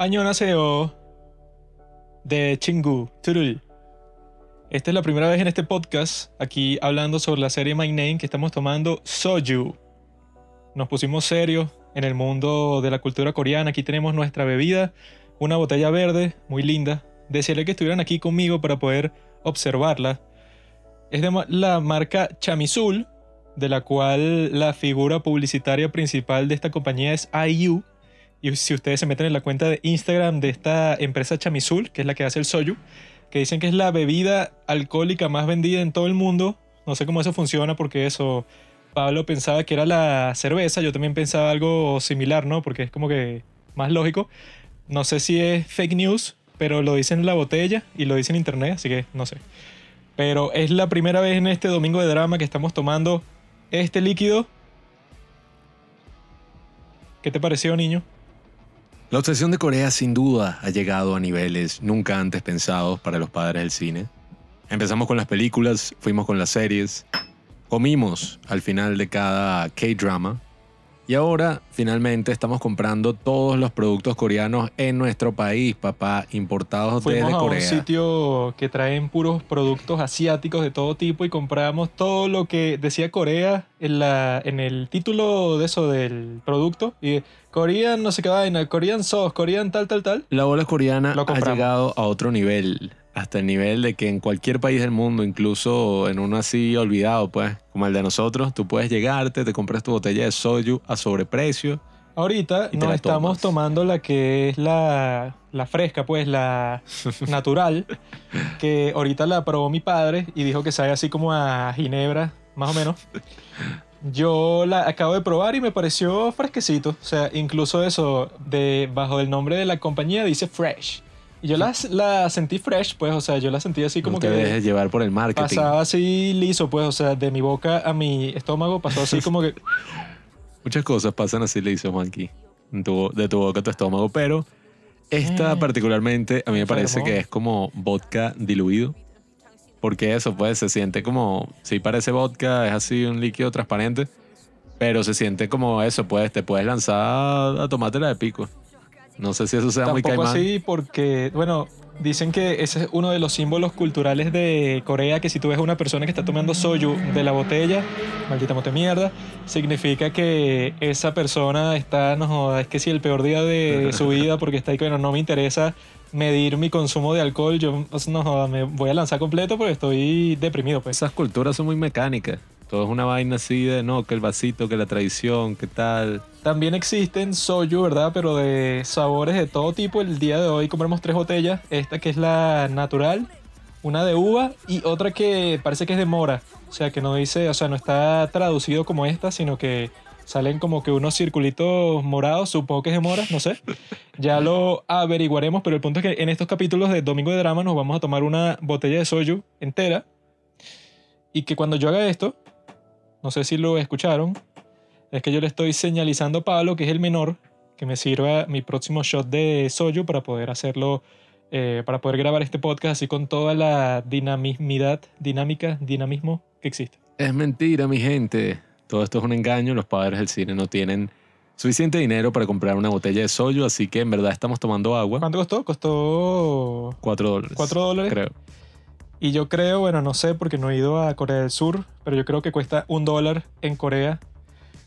Añonaseo de Chingu, Turul. Esta es la primera vez en este podcast, aquí hablando sobre la serie My Name que estamos tomando Soju. Nos pusimos serios en el mundo de la cultura coreana. Aquí tenemos nuestra bebida, una botella verde, muy linda. Desearía que estuvieran aquí conmigo para poder observarla. Es de la marca Chamisul, de la cual la figura publicitaria principal de esta compañía es IU. Y si ustedes se meten en la cuenta de Instagram de esta empresa Chamisul, que es la que hace el soju, que dicen que es la bebida alcohólica más vendida en todo el mundo. No sé cómo eso funciona porque eso, Pablo pensaba que era la cerveza, yo también pensaba algo similar, ¿no? Porque es como que más lógico. No sé si es fake news, pero lo dice en la botella y lo dice en internet, así que no sé. Pero es la primera vez en este domingo de drama que estamos tomando este líquido. ¿Qué te pareció, niño? La obsesión de Corea sin duda ha llegado a niveles nunca antes pensados para los padres del cine. Empezamos con las películas, fuimos con las series, comimos al final de cada K-drama y ahora finalmente estamos comprando todos los productos coreanos en nuestro país, papá, importados Fuimos desde a Corea. un sitio que traen puros productos asiáticos de todo tipo y compramos todo lo que decía Corea en, la, en el título de eso del producto. Y Korean no sé qué vaina, Korean sauce, Korean tal, tal, tal. La ola coreana ha llegado a otro nivel, hasta el nivel de que en cualquier país del mundo, incluso en uno así olvidado, pues, como el de nosotros, tú puedes llegarte, te compras tu botella de soju a sobreprecio. Ahorita nos estamos tomando la que es la, la fresca, pues la natural, que ahorita la probó mi padre y dijo que sabe así como a ginebra, más o menos. Yo la acabo de probar y me pareció fresquecito. O sea, incluso eso, de, bajo el nombre de la compañía dice fresh. Yo la, la sentí fresh, pues, o sea, yo la sentí así como no te que dejes llevar por el marketing. pasaba así liso, pues, o sea, de mi boca a mi estómago pasó así como que... Muchas cosas pasan así, le hizo Juanqui, de tu boca a tu estómago, pero esta Eh, particularmente a mí me parece que es como vodka diluido. Porque eso, pues, se siente como, sí parece vodka, es así un líquido transparente, pero se siente como eso, pues, te puedes lanzar a tomártela de pico. No sé si eso sea muy Tampoco caimán. así porque, bueno, dicen que ese es uno de los símbolos culturales de Corea, que si tú ves a una persona que está tomando soju de la botella, maldita mote mierda, significa que esa persona está, no joda, es que si el peor día de su vida, porque está ahí bueno, no me interesa medir mi consumo de alcohol, yo, no joda, me voy a lanzar completo porque estoy deprimido, pues. Esas culturas son muy mecánicas. Todo es una vaina así de, no, que el vasito, que la tradición, que tal. También existen soju, ¿verdad? Pero de sabores de todo tipo. El día de hoy compramos tres botellas. Esta que es la natural, una de uva y otra que parece que es de mora. O sea, que no dice, o sea, no está traducido como esta, sino que salen como que unos circulitos morados, supongo que es de mora, no sé. Ya lo averiguaremos, pero el punto es que en estos capítulos de Domingo de Drama nos vamos a tomar una botella de soju entera y que cuando yo haga esto, no sé si lo escucharon, es que yo le estoy señalizando a Pablo, que es el menor, que me sirva mi próximo shot de soju para poder hacerlo, eh, para poder grabar este podcast así con toda la dinamismidad, dinámica, dinamismo que existe. Es mentira, mi gente. Todo esto es un engaño. Los padres del cine no tienen suficiente dinero para comprar una botella de soyo, así que en verdad estamos tomando agua. ¿Cuánto costó? Costó Cuatro dólares. 4 dólares. Creo. Y yo creo, bueno, no sé porque no he ido a Corea del Sur, pero yo creo que cuesta un dólar en Corea.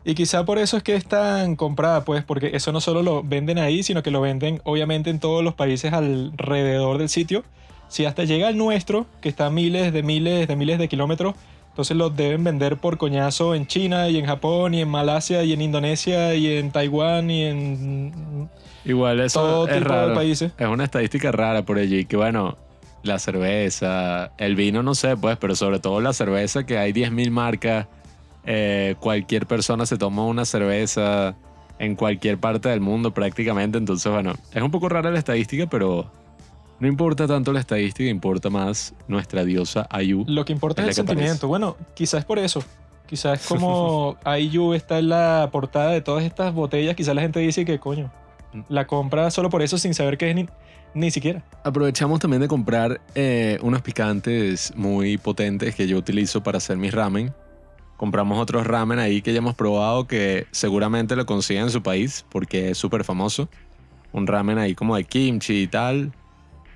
Y quizá por eso es que es tan comprada, pues, porque eso no solo lo venden ahí, sino que lo venden obviamente en todos los países alrededor del sitio. Si hasta llega al nuestro, que está a miles de miles de miles de kilómetros, entonces lo deben vender por coñazo en China y en Japón y en Malasia y en Indonesia y en Taiwán y en Igual eso todo es tipo raro. de países. Es una estadística rara por allí, que bueno, la cerveza, el vino no sé, pues, pero sobre todo la cerveza, que hay 10.000 marcas, eh, cualquier persona se toma una cerveza en cualquier parte del mundo prácticamente, entonces bueno, es un poco rara la estadística, pero no importa tanto la estadística, importa más nuestra diosa Ayu. Lo que importa Es es, el que aparece. sentimiento. Bueno, quizás por eso. Quizás como IU está en la portada de todas estas botellas. Quizás la gente dice que, coño, Mm. la compra solo por eso sin saber qué es ni, siquiera. Aprovechamos también de comprar eh, unos picantes muy potentes que yo utilizo para hacer mis ramen. Compramos otros ramen ahí que ya hemos probado que seguramente lo consiguen en su país porque es súper famoso. un ramen ahí como de kimchi y tal,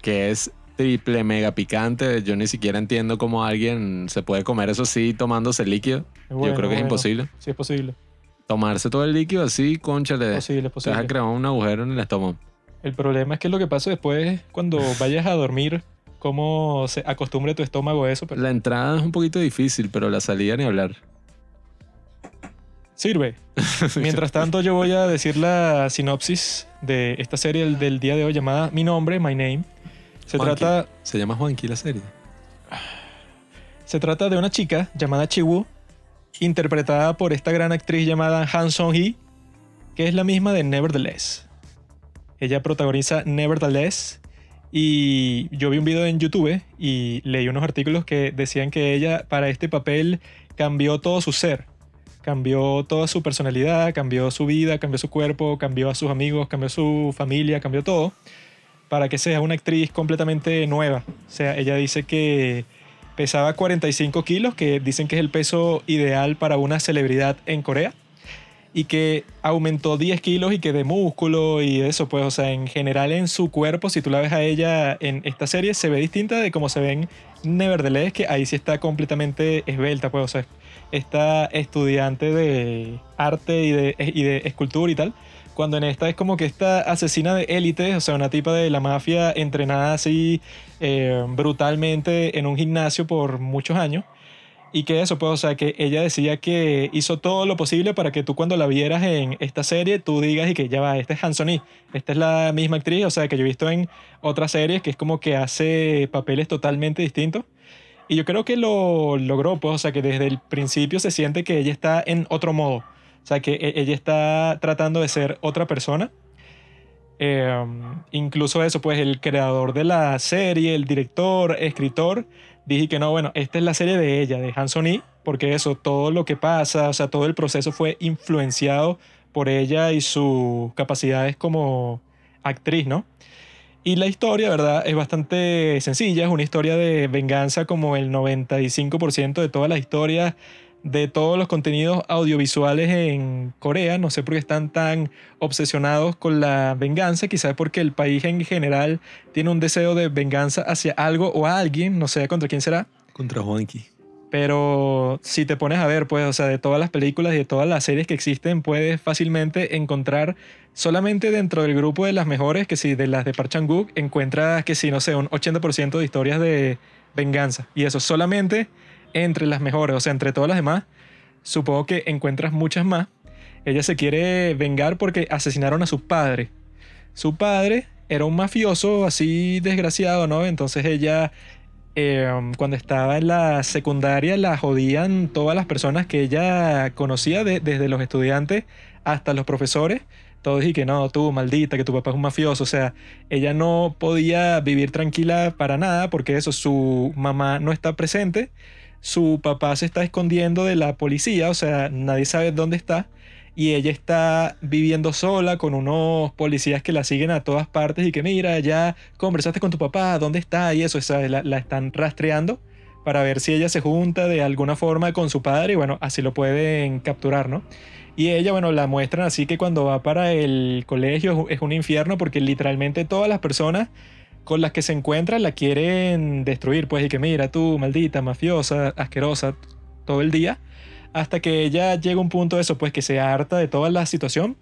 que es triple mega picante. Yo ni siquiera entiendo cómo alguien se puede comer eso así tomándose el líquido. Es bueno, Yo creo que es bueno. imposible. Sí, es posible. Tomarse todo el líquido así, conchale, Posible, es te vas posible. a crear un agujero en el estómago. El problema es que lo que pasa después, cuando vayas a dormir, cómo se acostumbre tu estómago a eso, pero La entrada es un poquito difícil, pero la salida ni hablar. sirve. Mientras tanto, yo voy a decir la sinopsis de esta serie del, día de hoy llamada Mi nombre, My Name. Se Juanqui. trata, Se llama Juanqui la serie. se trata de una chica llamada Chiwoo, interpretada por esta gran actriz llamada Han Song-hee, que es la misma de Nevertheless. Ella protagoniza Nevertheless y yo vi un video en YouTube y leí unos artículos que decían que ella para este papel cambió todo su ser. Cambió toda su personalidad, cambió su vida, cambió su cuerpo, cambió a sus amigos, cambió su familia, cambió todo para que sea una actriz completamente nueva. O sea, ella dice que pesaba 45 kilos, que dicen que es el peso ideal para una celebridad en Corea, y que aumentó 10 kilos y que de músculo y eso, pues, o sea, en general en su cuerpo, si tú la ves a ella en esta serie, se ve distinta de cómo se ve en Nevertheless, que ahí sí está completamente esbelta, pues, o sea, esta estudiante de arte y de, y de escultura y tal, cuando en esta es como que esta asesina de élite, o sea, una tipa de la mafia entrenada así eh, brutalmente en un gimnasio por muchos años. Y que eso, pues, o sea, que ella decía que hizo todo lo posible para que tú cuando la vieras en esta serie, tú digas y que ya va, esta es Hansoni, esta es la misma actriz, o sea, que yo he visto en otras series que es como que hace papeles totalmente distintos. Y yo creo que lo logró, pues, o sea, que desde el principio se siente que ella está en otro modo. O sea, que e- ella está tratando de ser otra persona. Eh, incluso eso, pues el creador de la serie, el director, escritor, dije que no, bueno, esta es la serie de ella, de Hansoni, porque eso, todo lo que pasa, o sea, todo el proceso fue influenciado por ella y sus capacidades como actriz, ¿no? Y la historia, ¿verdad? Es bastante sencilla, es una historia de venganza como el 95% de todas las historias de todos los contenidos audiovisuales en Corea. No sé por qué están tan obsesionados con la venganza, quizás porque el país en general tiene un deseo de venganza hacia algo o a alguien, no sé contra quién será. Contra Juanqui. Pero si te pones a ver, pues, o sea, de todas las películas y de todas las series que existen, puedes fácilmente encontrar solamente dentro del grupo de las mejores, que si de las de Park Chan-wook, encuentras que si, no sé, un 80% de historias de venganza. Y eso solamente entre las mejores, o sea, entre todas las demás, supongo que encuentras muchas más. Ella se quiere vengar porque asesinaron a su padre. Su padre era un mafioso así desgraciado, ¿no? Entonces ella eh, cuando estaba en la secundaria la jodían todas las personas que ella conocía, de- desde los estudiantes hasta los profesores. Todos y que no, tú maldita, que tu papá es un mafioso. O sea, ella no podía vivir tranquila para nada porque eso, su mamá no está presente, su papá se está escondiendo de la policía, o sea, nadie sabe dónde está. Y ella está viviendo sola con unos policías que la siguen a todas partes y que mira, ya conversaste con tu papá, ¿dónde está? Y eso, la, la están rastreando para ver si ella se junta de alguna forma con su padre y bueno, así lo pueden capturar, ¿no? Y ella, bueno, la muestran así que cuando va para el colegio es un infierno porque literalmente todas las personas con las que se encuentra la quieren destruir, pues, y que mira, tú, maldita, mafiosa, asquerosa, todo el día, hasta que ella llega a un punto de eso, pues, que se harta de toda la situación,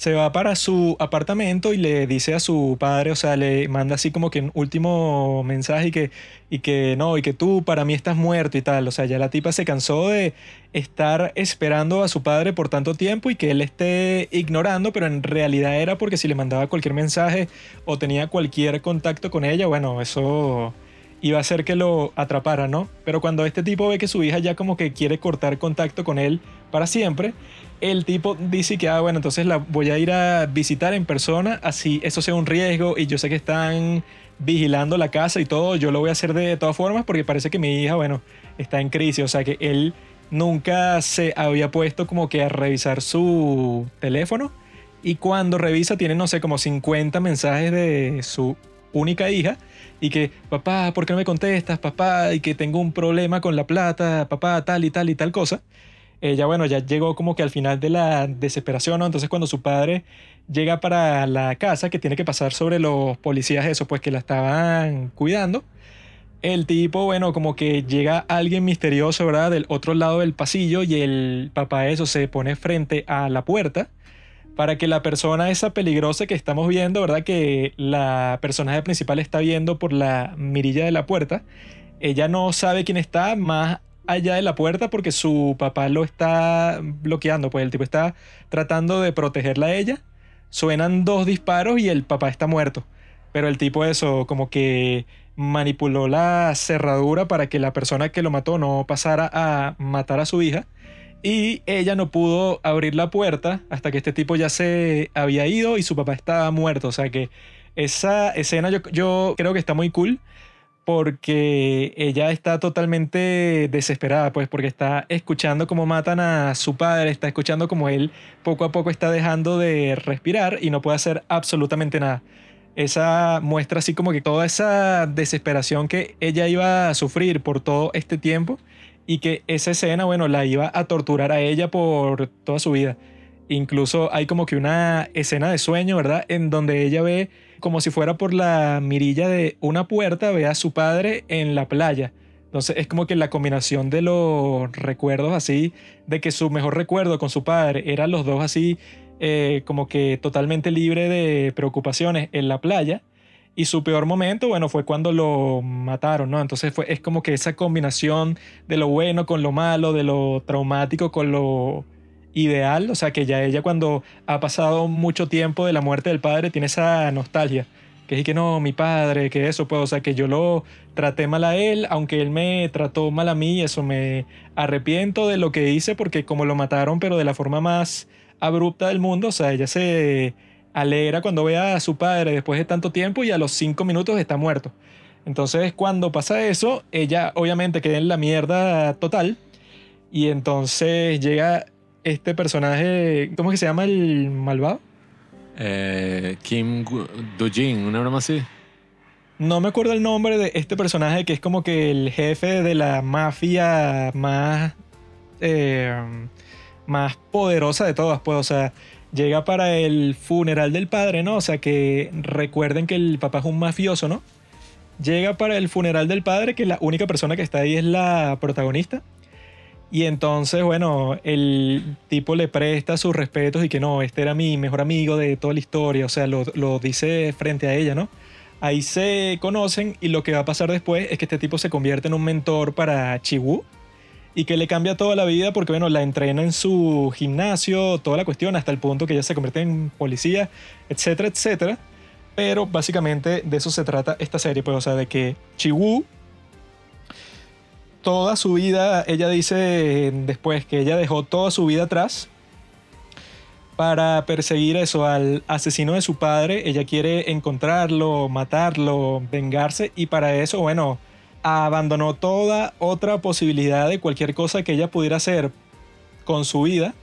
se va para su apartamento y le dice a su padre, o sea, le manda así como que un último mensaje y que, y que no, y que tú para mí estás muerto y tal, o sea, ya la tipa se cansó de estar esperando a su padre por tanto tiempo y que él esté ignorando, pero en realidad era porque si le mandaba cualquier mensaje o tenía cualquier contacto con ella, bueno, eso iba a hacer que lo atrapara, ¿no? Pero cuando este tipo ve que su hija ya como que quiere cortar contacto con él para siempre, el tipo dice que, ah, bueno, entonces la voy a ir a visitar en persona, así eso sea un riesgo y yo sé que están vigilando la casa y todo, yo lo voy a hacer de todas formas porque parece que mi hija, bueno, está en crisis, o sea que él nunca se había puesto como que a revisar su teléfono y cuando revisa tiene, no sé, como 50 mensajes de su única hija y que, papá, ¿por qué no me contestas, papá? Y que tengo un problema con la plata, papá, tal y tal y tal cosa. Ella, bueno, ya llegó como que al final de la desesperación, ¿no? Entonces cuando su padre llega para la casa, que tiene que pasar sobre los policías, eso, pues que la estaban cuidando, el tipo, bueno, como que llega alguien misterioso, ¿verdad? Del otro lado del pasillo y el papá eso se pone frente a la puerta para que la persona esa peligrosa que estamos viendo, ¿verdad? Que la personaje principal está viendo por la mirilla de la puerta, ella no sabe quién está más allá de la puerta porque su papá lo está bloqueando, pues el tipo está tratando de protegerla a ella. Suenan dos disparos y el papá está muerto. Pero el tipo eso, como que manipuló la cerradura para que la persona que lo mató no pasara a matar a su hija. Y ella no pudo abrir la puerta hasta que este tipo ya se había ido y su papá estaba muerto. O sea que esa escena yo, yo creo que está muy cool porque ella está totalmente desesperada, pues porque está escuchando cómo matan a su padre, está escuchando cómo él poco a poco está dejando de respirar y no puede hacer absolutamente nada. Esa muestra así como que toda esa desesperación que ella iba a sufrir por todo este tiempo y que esa escena, bueno, la iba a torturar a ella por toda su vida. Incluso hay como que una escena de sueño, ¿verdad? En donde ella ve como si fuera por la mirilla de una puerta, ve a su padre en la playa. Entonces es como que la combinación de los recuerdos así, de que su mejor recuerdo con su padre eran los dos así, eh, como que totalmente libre de preocupaciones en la playa. Y su peor momento, bueno, fue cuando lo mataron, ¿no? Entonces fue, es como que esa combinación de lo bueno con lo malo, de lo traumático con lo ideal, o sea que ya ella cuando ha pasado mucho tiempo de la muerte del padre tiene esa nostalgia, que es que no, mi padre, que eso, pues, o sea que yo lo traté mal a él, aunque él me trató mal a mí, eso me arrepiento de lo que hice porque como lo mataron, pero de la forma más abrupta del mundo, o sea, ella se alegra cuando ve a su padre después de tanto tiempo y a los cinco minutos está muerto. Entonces cuando pasa eso, ella obviamente queda en la mierda total y entonces llega este personaje, ¿cómo es que se llama el malvado? Eh, Kim Dojin, una broma así. No me acuerdo el nombre de este personaje que es como que el jefe de la mafia más, eh, más poderosa de todas, pues, o sea, llega para el funeral del padre, ¿no? O sea, que recuerden que el papá es un mafioso, ¿no? Llega para el funeral del padre, que la única persona que está ahí es la protagonista. Y entonces, bueno, el tipo le presta sus respetos y que no, este era mi mejor amigo de toda la historia, o sea, lo, lo dice frente a ella, ¿no? Ahí se conocen y lo que va a pasar después es que este tipo se convierte en un mentor para Chiwu y que le cambia toda la vida porque, bueno, la entrena en su gimnasio, toda la cuestión, hasta el punto que ella se convierte en policía, etcétera, etcétera. Pero básicamente de eso se trata esta serie, pues, o sea, de que Chiwu toda su vida, ella dice después que ella dejó toda su vida atrás para perseguir eso al asesino de su padre. Ella quiere encontrarlo, matarlo, vengarse y para eso, bueno, abandonó toda otra posibilidad de cualquier cosa que ella pudiera hacer con su vida,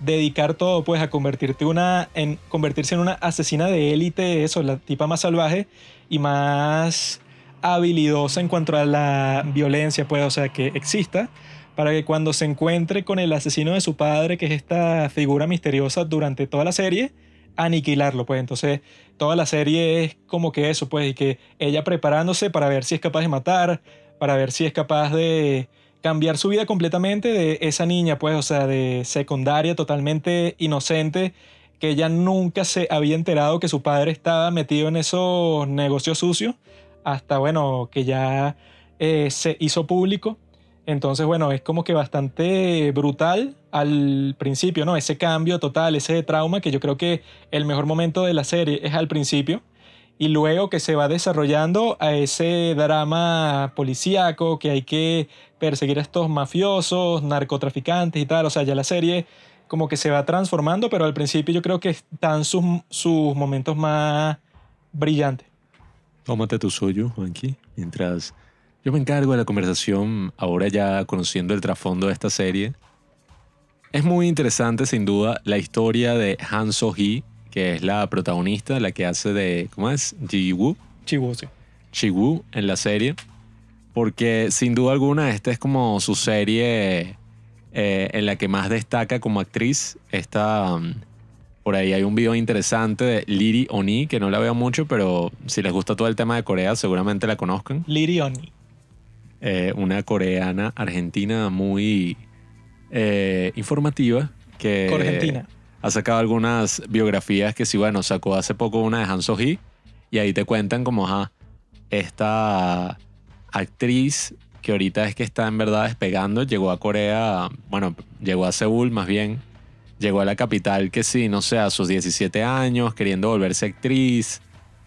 dedicar todo pues a convertirte una, convertirse en una asesina de élite, eso, la tipa más salvaje y más habilidosa en cuanto a la violencia, pues, o sea, que exista, para que cuando se encuentre con el asesino de su padre, que es esta figura misteriosa durante toda la serie, aniquilarlo, pues. Entonces, toda la serie es como que eso, pues, y que ella preparándose para ver si es capaz de matar, para ver si es capaz de cambiar su vida completamente de esa niña, pues, o sea, de secundaria, totalmente inocente, que ella nunca se había enterado que su padre estaba metido en esos negocios sucios hasta, bueno, que ya eh, se hizo público. Entonces, bueno, es como que bastante brutal al principio, ¿no? Ese cambio total, ese trauma, que yo creo que el mejor momento de la serie es al principio. Y luego que se va desarrollando a ese drama policíaco, que hay que perseguir a estos mafiosos, narcotraficantes y tal. O sea, ya la serie como que se va transformando, pero al principio yo creo que están sus, sus momentos más brillantes. Tómate tu suyo, Juanqui, mientras yo me encargo de la conversación, ahora ya conociendo el trasfondo de esta serie. Es muy interesante, sin duda, la historia de Han So-hee, que es la protagonista, la que hace de, ¿cómo es? Ji-woo. Chiwu, sí. Chi-woo en la serie. Porque sin duda alguna esta es como su serie eh, en la que más destaca como actriz. Esta, um, por ahí hay un video interesante de Liri Oni, que no la veo mucho, pero si les gusta todo el tema de Corea, seguramente la conozcan. Liri Oni. Eh, una coreana argentina muy eh, informativa que ha sacado algunas biografías que sí, bueno, sacó hace poco una de Han So-hee y ahí te cuentan como, ajá, esta actriz que ahorita es que está en verdad despegando, llegó a Corea, bueno, llegó a Seúl más bien, llegó a la capital que sí, no sé, a sus 17 años, queriendo volverse actriz,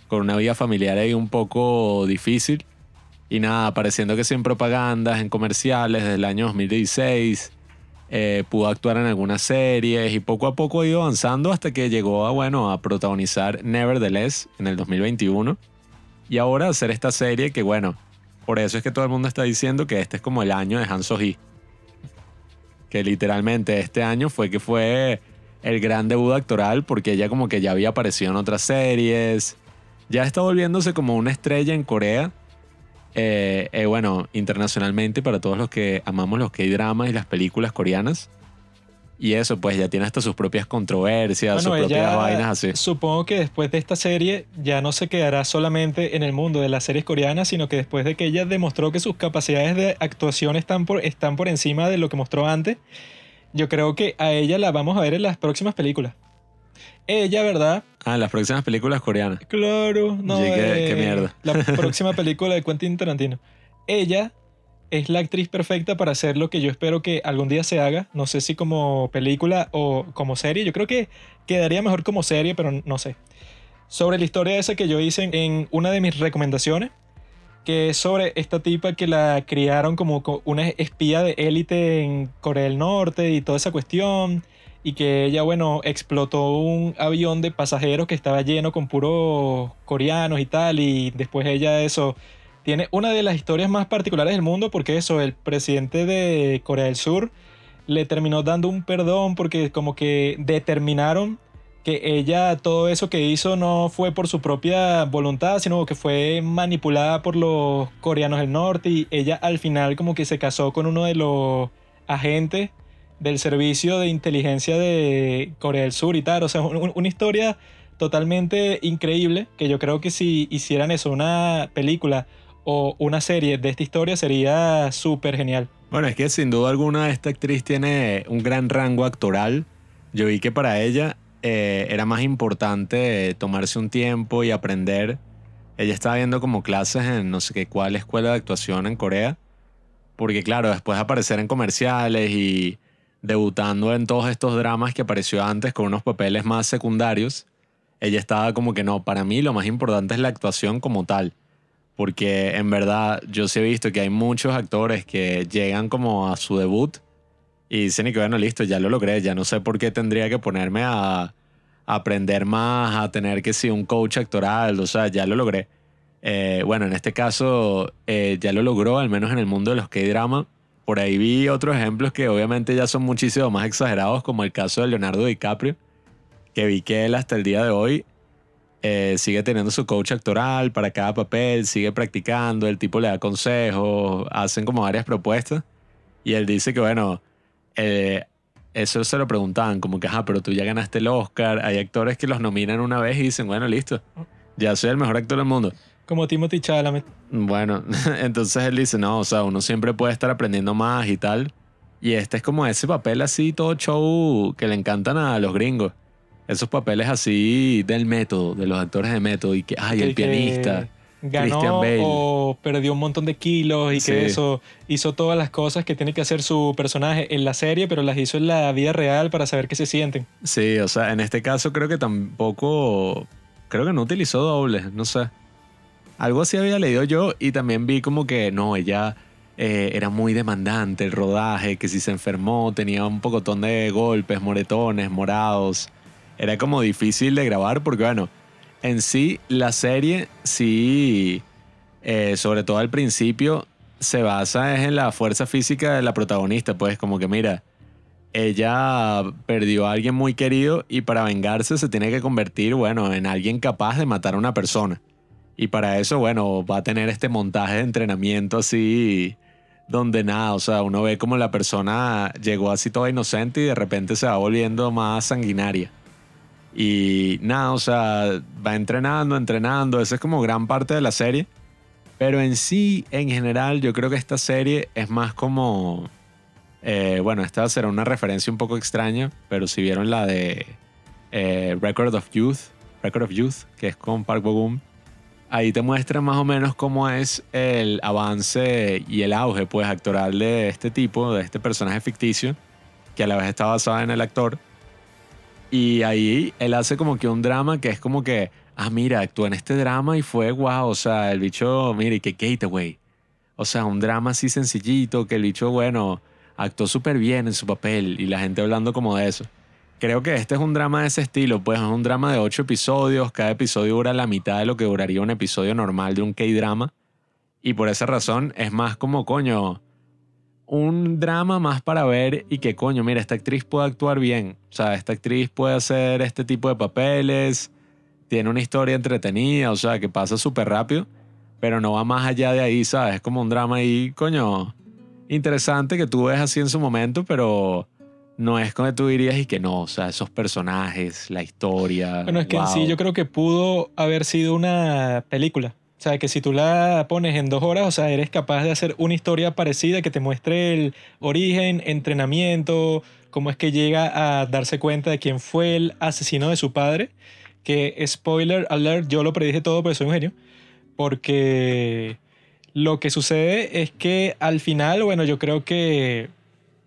con una vida familiar ahí un poco difícil. Y nada, apareciendo que sí en propagandas, en comerciales desde el año 2016. eh, pudo actuar en algunas series y poco a poco ha ido avanzando hasta que llegó a, bueno, a protagonizar Nevertheless en el 2021. Y ahora hacer esta serie que, bueno, por eso es que todo el mundo está diciendo que este es como el año de Han So-hee. Que literalmente este año fue que fue el gran debut actoral porque ella como que ya había aparecido en otras series. Ya está volviéndose como una estrella en Corea. Eh, eh, bueno, internacionalmente para todos los que amamos los K-dramas y las películas coreanas. Y eso, pues ya tiene hasta sus propias controversias, sus propias ella vainas así. supongo que después de esta serie ya no se quedará solamente en el mundo de las series coreanas, sino que después de que ella demostró que sus capacidades de actuación están por, están por encima de lo que mostró antes, yo creo que a ella la vamos a ver en las próximas películas. Ella, ¿verdad? Ah, las próximas películas coreanas. Claro, no. Qué- eh, qué mierda. La próxima película de Quentin Tarantino. Ella es la actriz perfecta para hacer lo que yo espero que algún día se haga. No sé si como película o como serie. Yo creo que quedaría mejor como serie, pero no sé. Sobre la historia esa que yo hice en- una de mis recomendaciones, que es sobre esta tipa que la criaron como co- una espía de élite en Corea del Norte y toda esa cuestión y que ella, bueno, explotó un avión de pasajeros que estaba lleno con puros coreanos y tal, y después ella eso tiene una de las historias más particulares del mundo porque eso, el presidente de Corea del Sur le terminó dando un perdón porque como que determinaron que ella todo eso que hizo no fue por su propia voluntad, sino que fue manipulada por los coreanos del norte y ella al final como que se casó con uno de los agentes del servicio de inteligencia de Corea del Sur y tal. O sea, un- un- una historia totalmente increíble que yo creo que si hicieran eso, una película o una serie de esta historia sería súper genial. Bueno, es que sin duda alguna esta actriz tiene un gran rango actoral. Yo vi que para ella eh, era más importante tomarse un tiempo y aprender. Ella estaba viendo como clases en no sé qué cuál escuela de actuación en Corea. Porque claro, después de aparecer en comerciales y debutando en todos estos dramas que apareció antes con unos papeles más secundarios, ella estaba como que no, para mí lo más importante es la actuación como tal porque en verdad yo sí he visto que hay muchos actores que llegan como a su debut y dicen y que bueno, listo, ya lo logré, ya no sé por qué tendría que ponerme a, aprender más, a tener que ser un coach actoral, o sea, ya lo logré. Eh, bueno, en este caso eh, ya lo logró, al menos en el mundo de los K-drama. Por ahí vi otros ejemplos que obviamente ya son muchísimo más exagerados, como el caso de Leonardo DiCaprio, que vi que él hasta el día de hoy eh, sigue teniendo su coach actoral para cada papel, sigue practicando, el tipo le da consejos, hacen como varias propuestas. Y él dice que, bueno, eh, eso se lo preguntaban, como que, ajá, pero tú ya ganaste el Oscar. Hay actores que los nominan una vez y dicen, bueno, listo, ya soy el mejor actor del mundo. Como Timothy Chalamet. Bueno, entonces él dice, no, o sea, uno siempre puede estar aprendiendo más y tal. Y este es como ese papel así, todo show que le encantan a los gringos. Esos papeles así del método, de los actores de método y que, ay, el pianista. Ganó Bale. o perdió un montón de kilos y Sí. que eso hizo todas las cosas que tiene que hacer su personaje en la serie, pero las hizo en la vida real para saber qué se sienten. Sí, o sea, en este caso creo que tampoco, creo que no utilizó dobles, no sé. Algo así había leído yo y también vi como que no, ella eh, era muy demandante el rodaje, que si se enfermó tenía un pocotón de golpes, moretones, morados. Era como difícil de grabar porque bueno, en sí la serie sí, eh, sobre todo al principio, se basa en la fuerza física de la protagonista, pues como que mira, ella perdió a alguien muy querido y para vengarse se tiene que convertir, bueno, en alguien capaz de matar a una persona. Y para eso, bueno, va a tener este montaje de entrenamiento así donde nada, o sea, uno ve como la persona llegó así toda inocente y de repente se va volviendo más sanguinaria. Y nada, o sea, va entrenando, entrenando, esa es como gran parte de la serie. Pero en sí, en general, yo creo que esta serie es más como... eh, bueno, esta será una referencia un poco extraña, pero si vieron la de eh, Record of Youth, Record of Youth, que es con Park Bo-gum, ahí te muestra más o menos cómo es el avance y el auge pues actoral de este tipo, de este personaje ficticio, que a la vez está basado en el actor. Y ahí él hace como que un drama que es como que, ah, mira, actuó en este drama y fue guau, o sea, el bicho, mira, y que Gateway. O sea, un drama así sencillito, que el bicho, bueno, actuó súper bien en su papel y la gente hablando como de eso. Creo que este es un drama de ese estilo, pues es un drama de ocho episodios, cada episodio dura la mitad de lo que duraría un episodio normal de un K-drama. Y por esa razón es más como, coño, un drama más para ver y que, coño, mira, esta actriz puede actuar bien. O sea, esta actriz puede hacer este tipo de papeles, tiene una historia entretenida, o sea, que pasa súper rápido, pero no va más allá de ahí, ¿sabes? Es como un drama ahí, coño, interesante que tú ves así en su momento, pero no es como tú dirías y que no, o sea, esos personajes, la historia. Bueno, es que en sí yo creo que pudo haber sido una película. O sea, que si tú la pones en dos horas, o sea, eres capaz de hacer una historia parecida que te muestre el origen, entrenamiento, cómo es que llega a darse cuenta de quién fue el asesino de su padre. Que, spoiler alert, yo lo predije todo porque soy un genio. Porque lo que sucede es que al final, bueno, yo creo que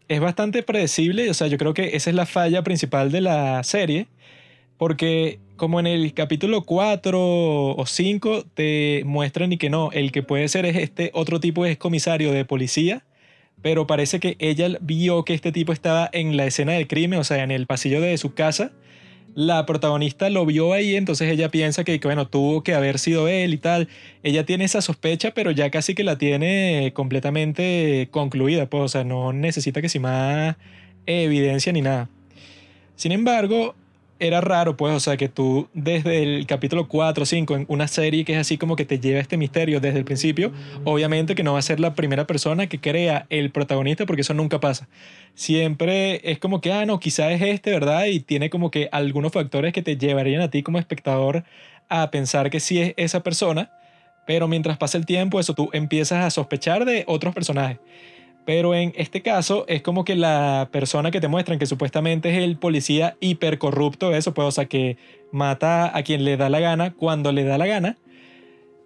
es bastante predecible. O sea, yo creo que esa es la falla principal de la serie. Porque como en el capítulo 4 o 5 te muestran y que no, el que puede ser es este otro tipo es comisario de policía, pero parece que ella vio que este tipo estaba en la escena del crimen, o sea, en el pasillo de su casa. La protagonista lo vio ahí, entonces ella piensa que, que, bueno, tuvo que haber sido él y tal. Ella tiene esa sospecha, pero ya casi que la tiene completamente concluida, pues, o sea, no necesita que si más evidencia ni nada. Sin embargo, era raro, pues, o sea, que tú desde el capítulo 4 o 5 en una serie que es así como que te lleva este misterio desde el principio, obviamente que no va a ser la primera persona que crea el protagonista porque eso nunca pasa. Siempre es como que, ah, no, quizá es este, ¿verdad? Y tiene como que algunos factores que te llevarían a ti como espectador a pensar que sí es esa persona, pero mientras pasa el tiempo, eso tú empiezas a sospechar de otros personajes. Pero en este caso es como que la persona que te muestran que supuestamente es el policía hipercorrupto, eso pues, o sea, que mata a quien le da la gana cuando le da la gana.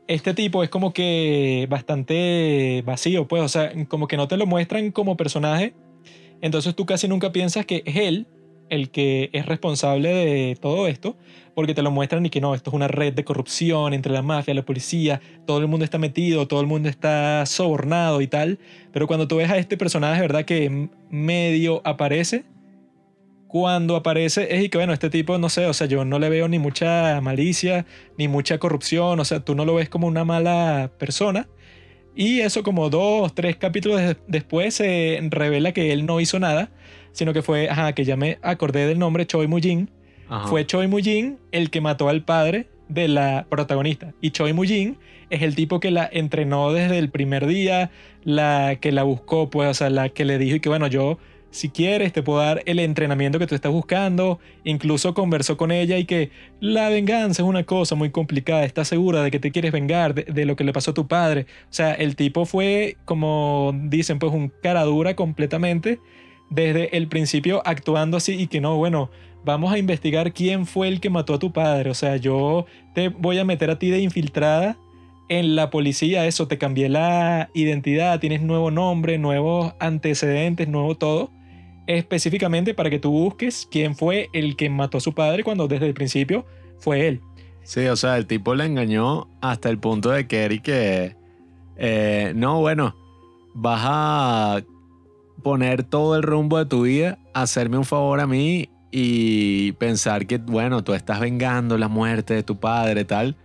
Este tipo es como que bastante vacío, pues, o sea, como que no te lo muestran como personaje. Entonces tú casi nunca piensas que es él el que es responsable de todo esto, porque te lo muestran y que no, esto es una red de corrupción entre la mafia, la policía, todo el mundo está metido, todo el mundo está sobornado y tal, pero cuando tú ves a este personaje, ¿verdad? Que medio aparece, cuando aparece es y que bueno, este tipo, no sé, o sea, yo no le veo ni mucha malicia, ni mucha corrupción, o sea, tú no lo ves como una mala persona. Y eso como dos, tres capítulos de después se revela que él no hizo nada, sino que fue, ajá, que ya me acordé del nombre Choi Mujin. Ajá. Fue Choi Mujin el que mató al padre de la protagonista. Y Choi Mujin es el tipo que la entrenó desde el primer día, la que la buscó, pues, o sea, la que le dijo y que bueno, yo, si quieres, te puedo dar el entrenamiento que tú estás buscando. Incluso conversó con ella y que la venganza es una cosa muy complicada. ¿Estás segura de que te quieres vengar de, de lo que le pasó a tu padre? O sea, el tipo fue, como dicen, pues un cara dura completamente desde el principio actuando así y que no, bueno, vamos a investigar quién fue el que mató a tu padre. O sea, yo te voy a meter a ti de infiltrada en la policía, eso, te cambié la identidad, tienes nuevo nombre, nuevos antecedentes, nuevo todo, específicamente para que tú busques quién fue el que mató a su padre cuando desde el principio fue él. Sí, o sea, el tipo le engañó hasta el punto de que Eric que, eh, no, bueno, vas a poner todo el rumbo de tu vida, hacerme un favor a mí y pensar que, bueno, tú estás vengando la muerte de tu padre, tal,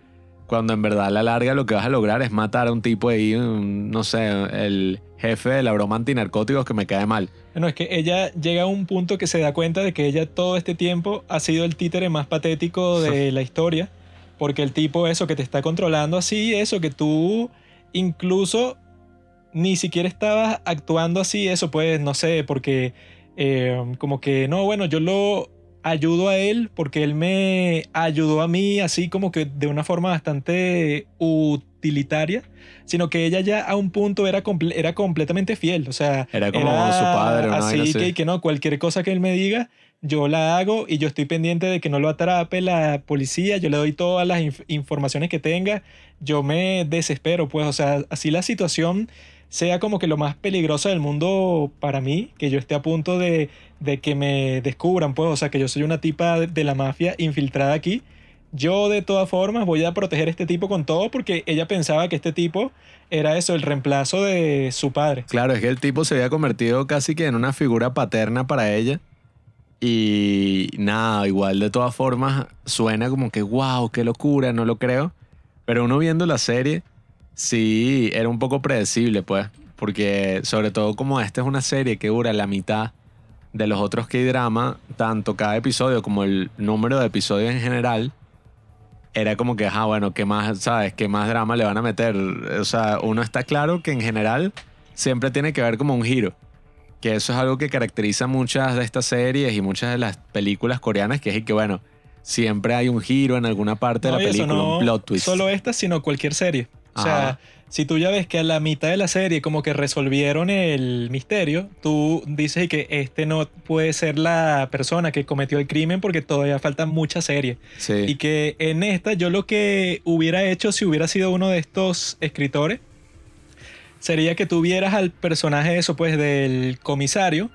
cuando en verdad a la larga lo que vas a lograr es matar a un tipo ahí, un, no sé, el jefe de la broma antinarcóticos que me cae mal. Bueno, es que ella llega a un punto que se da cuenta de que ella todo este tiempo ha sido el títere más patético de la historia, porque el tipo eso que te está controlando así, eso que tú incluso ni siquiera estabas actuando así, eso pues, no sé, porque eh, como que, no, bueno, yo lo ayudo a él porque él me ayudó a mí así como que de una forma bastante utilitaria, sino que ella ya a un punto era, era completamente fiel, o sea, era como su padre. así, así. Que, que no, cualquier cosa que él me diga, yo la hago y yo estoy pendiente de que no lo atrape la policía, yo le doy todas las informaciones que tenga, yo me desespero, pues, o sea, así la situación sea como que lo más peligroso del mundo para mí, que yo esté a punto de, de que me descubran, pues, o sea, que yo soy una tipa de, la mafia infiltrada aquí. Yo de todas formas voy a proteger a este tipo con todo porque ella pensaba que este tipo era eso, el reemplazo de su padre. Claro, es que el tipo se había convertido casi que en una figura paterna para ella. Y nada, igual de todas formas suena como que, wow, qué locura, no lo creo. Pero uno viendo la serie, sí, era un poco predecible, pues. Porque sobre todo como esta es una serie que dura la mitad de los otros K-drama, tanto cada episodio como el número de episodios en general, era como que, ah, bueno, ¿qué más, sabes? ¿Qué más drama le van a meter? O sea, uno está claro que en general siempre tiene que haber como un giro. Que eso es algo que caracteriza muchas de estas series y muchas de las películas coreanas, que es que, bueno, siempre hay un giro en alguna parte de la película, un plot twist. Solo esta, sino cualquier serie. O sea, si tú ya ves que a la mitad de la serie como que resolvieron el misterio, tú dices que este no puede ser la persona que cometió el crimen porque todavía falta mucha serie. Y que en esta yo lo que hubiera hecho si hubiera sido uno de estos escritores sería que tuvieras al personaje eso pues del comisario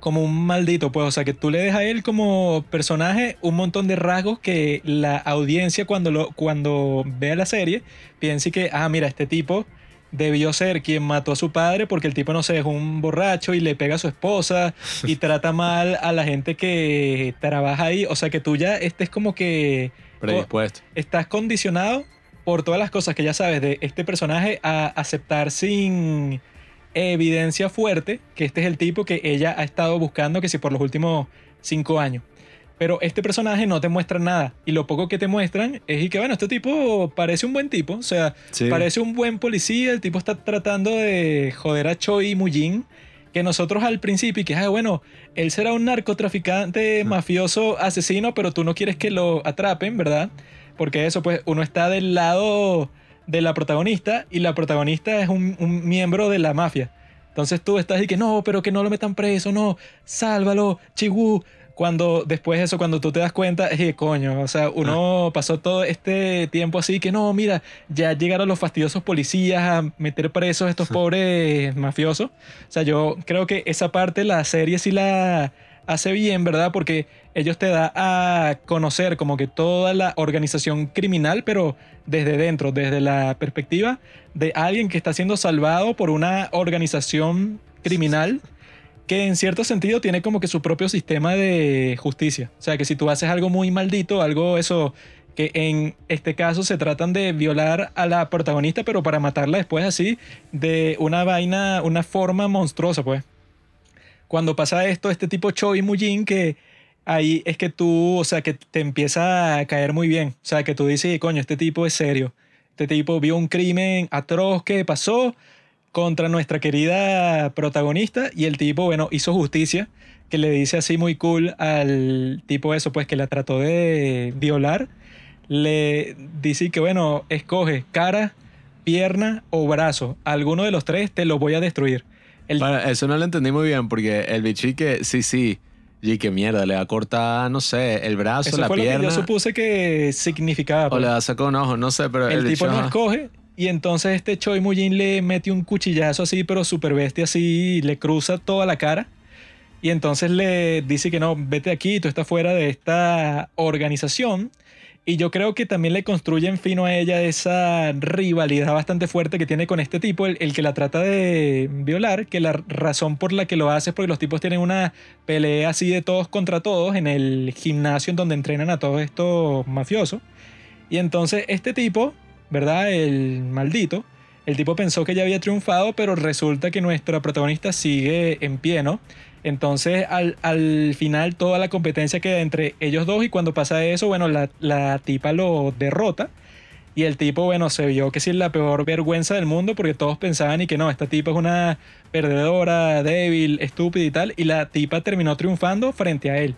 como un maldito, pues, o sea, que tú le des a él como personaje un montón de rasgos que la audiencia cuando, lo, cuando vea la serie piense que, ah, mira, este tipo debió ser quien mató a su padre porque el tipo, no sé, es un borracho y le pega a su esposa y trata mal a la gente que trabaja ahí, o sea, que tú ya estés como que... Predispuesto. Estás condicionado por todas las cosas que ya sabes de este personaje a aceptar sin evidencia fuerte que este es el tipo que ella ha estado buscando que si por los últimos cinco años. Pero este personaje no te muestra nada. Y lo poco que te muestran es que, bueno, este tipo parece un buen tipo. O sea, parece un buen policía. El tipo está tratando de joder a Choi Mujin. Que nosotros al principio, y que, ah, bueno, él será un narcotraficante, mafioso, asesino, pero tú no quieres que lo atrapen, ¿verdad? Porque eso, pues, uno está del lado de la protagonista y la protagonista es un, miembro de la mafia. Entonces tú estás y que no, pero que no lo metan preso, no, sálvalo, Chigu. Cuando después de eso, cuando tú te das cuenta, es que coño, o sea, uno ah. pasó todo este tiempo así que no, mira, ya llegaron los fastidiosos policías a meter presos a estos pobres mafiosos. O sea, yo creo que esa parte la serie sí la hace bien, ¿verdad? Porque ellos te da a conocer como que toda la organización criminal, pero desde dentro, desde la perspectiva de alguien que está siendo salvado por una organización criminal que en cierto sentido tiene como que su propio sistema de justicia. O sea, que si tú haces algo muy maldito, algo eso que en este caso se tratan de violar a la protagonista, pero para matarla después así, de una vaina, una forma monstruosa, pues. Cuando pasa esto, este tipo Choi Mujin que ahí es que tú, o sea, que te empieza a caer muy bien. O sea, que tú dices, coño, este tipo es serio. Este tipo vio un crimen atroz que pasó contra nuestra querida protagonista y el tipo, bueno, hizo justicia, que le dice así muy cool al tipo eso, pues que la trató de violar. Le dice que, bueno, escoge cara, pierna o brazo. Alguno de los tres te lo voy a destruir. Eso no lo entendí muy bien porque el bichique, sí, sí y qué mierda, le va a cortar, no sé, el brazo, Eso la fue pierna. Lo que yo supuse que significaba. O le va a sacar un ojo, no sé, pero el, tipo no escoge y entonces este Choi Mujin le mete un cuchillazo así, pero super bestia así, le cruza toda la cara. Y entonces le dice que no, vete aquí, tú estás fuera de esta organización. Y yo creo que también le construyen fino a ella esa rivalidad bastante fuerte que tiene con este tipo, el, que la trata de violar, que la razón por la que lo hace es porque los tipos tienen una pelea así de todos contra todos en el gimnasio en donde entrenan a todos estos mafiosos. Y entonces este tipo, ¿verdad? El maldito, el tipo pensó que ya había triunfado, pero resulta que nuestra protagonista sigue en pie, ¿no? Entonces, al, al, final, toda la competencia queda entre ellos dos y cuando pasa eso, bueno, la, la tipa lo derrota. Y el tipo, bueno, se vio que sí es la peor vergüenza del mundo porque todos pensaban y que no, esta tipa es una perdedora, débil, estúpida y tal. Y la tipa terminó triunfando frente a él.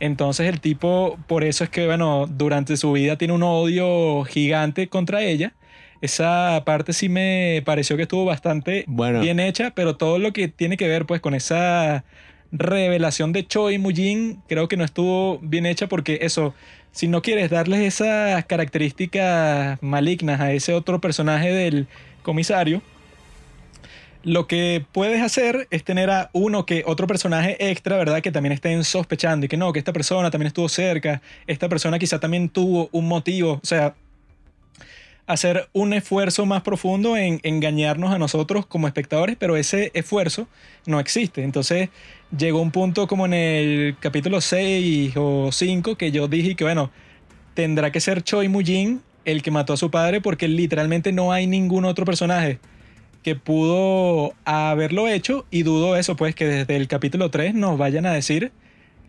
Entonces el tipo, por eso es que, bueno, durante su vida tiene un odio gigante contra ella. Esa parte sí me pareció que estuvo bastante Bueno. bien hecha, pero todo lo que tiene que ver pues con esa revelación de Choi Mujin creo que no estuvo bien hecha porque eso, si no quieres darles esas características malignas a ese otro personaje del comisario, lo que puedes hacer es tener a uno que otro personaje extra, ¿verdad? Que también estén sospechando y que no, que esta persona también estuvo cerca, esta persona quizá también tuvo un motivo, o sea, hacer un esfuerzo más profundo en engañarnos a nosotros como espectadores, pero ese esfuerzo no existe. Entonces llegó un punto como en el capítulo 6 o 5 que yo dije que bueno, tendrá que ser Choi Mujin el que mató a su padre porque literalmente no hay ningún otro personaje que pudo haberlo hecho y dudo eso pues que desde el capítulo 3 nos vayan a decir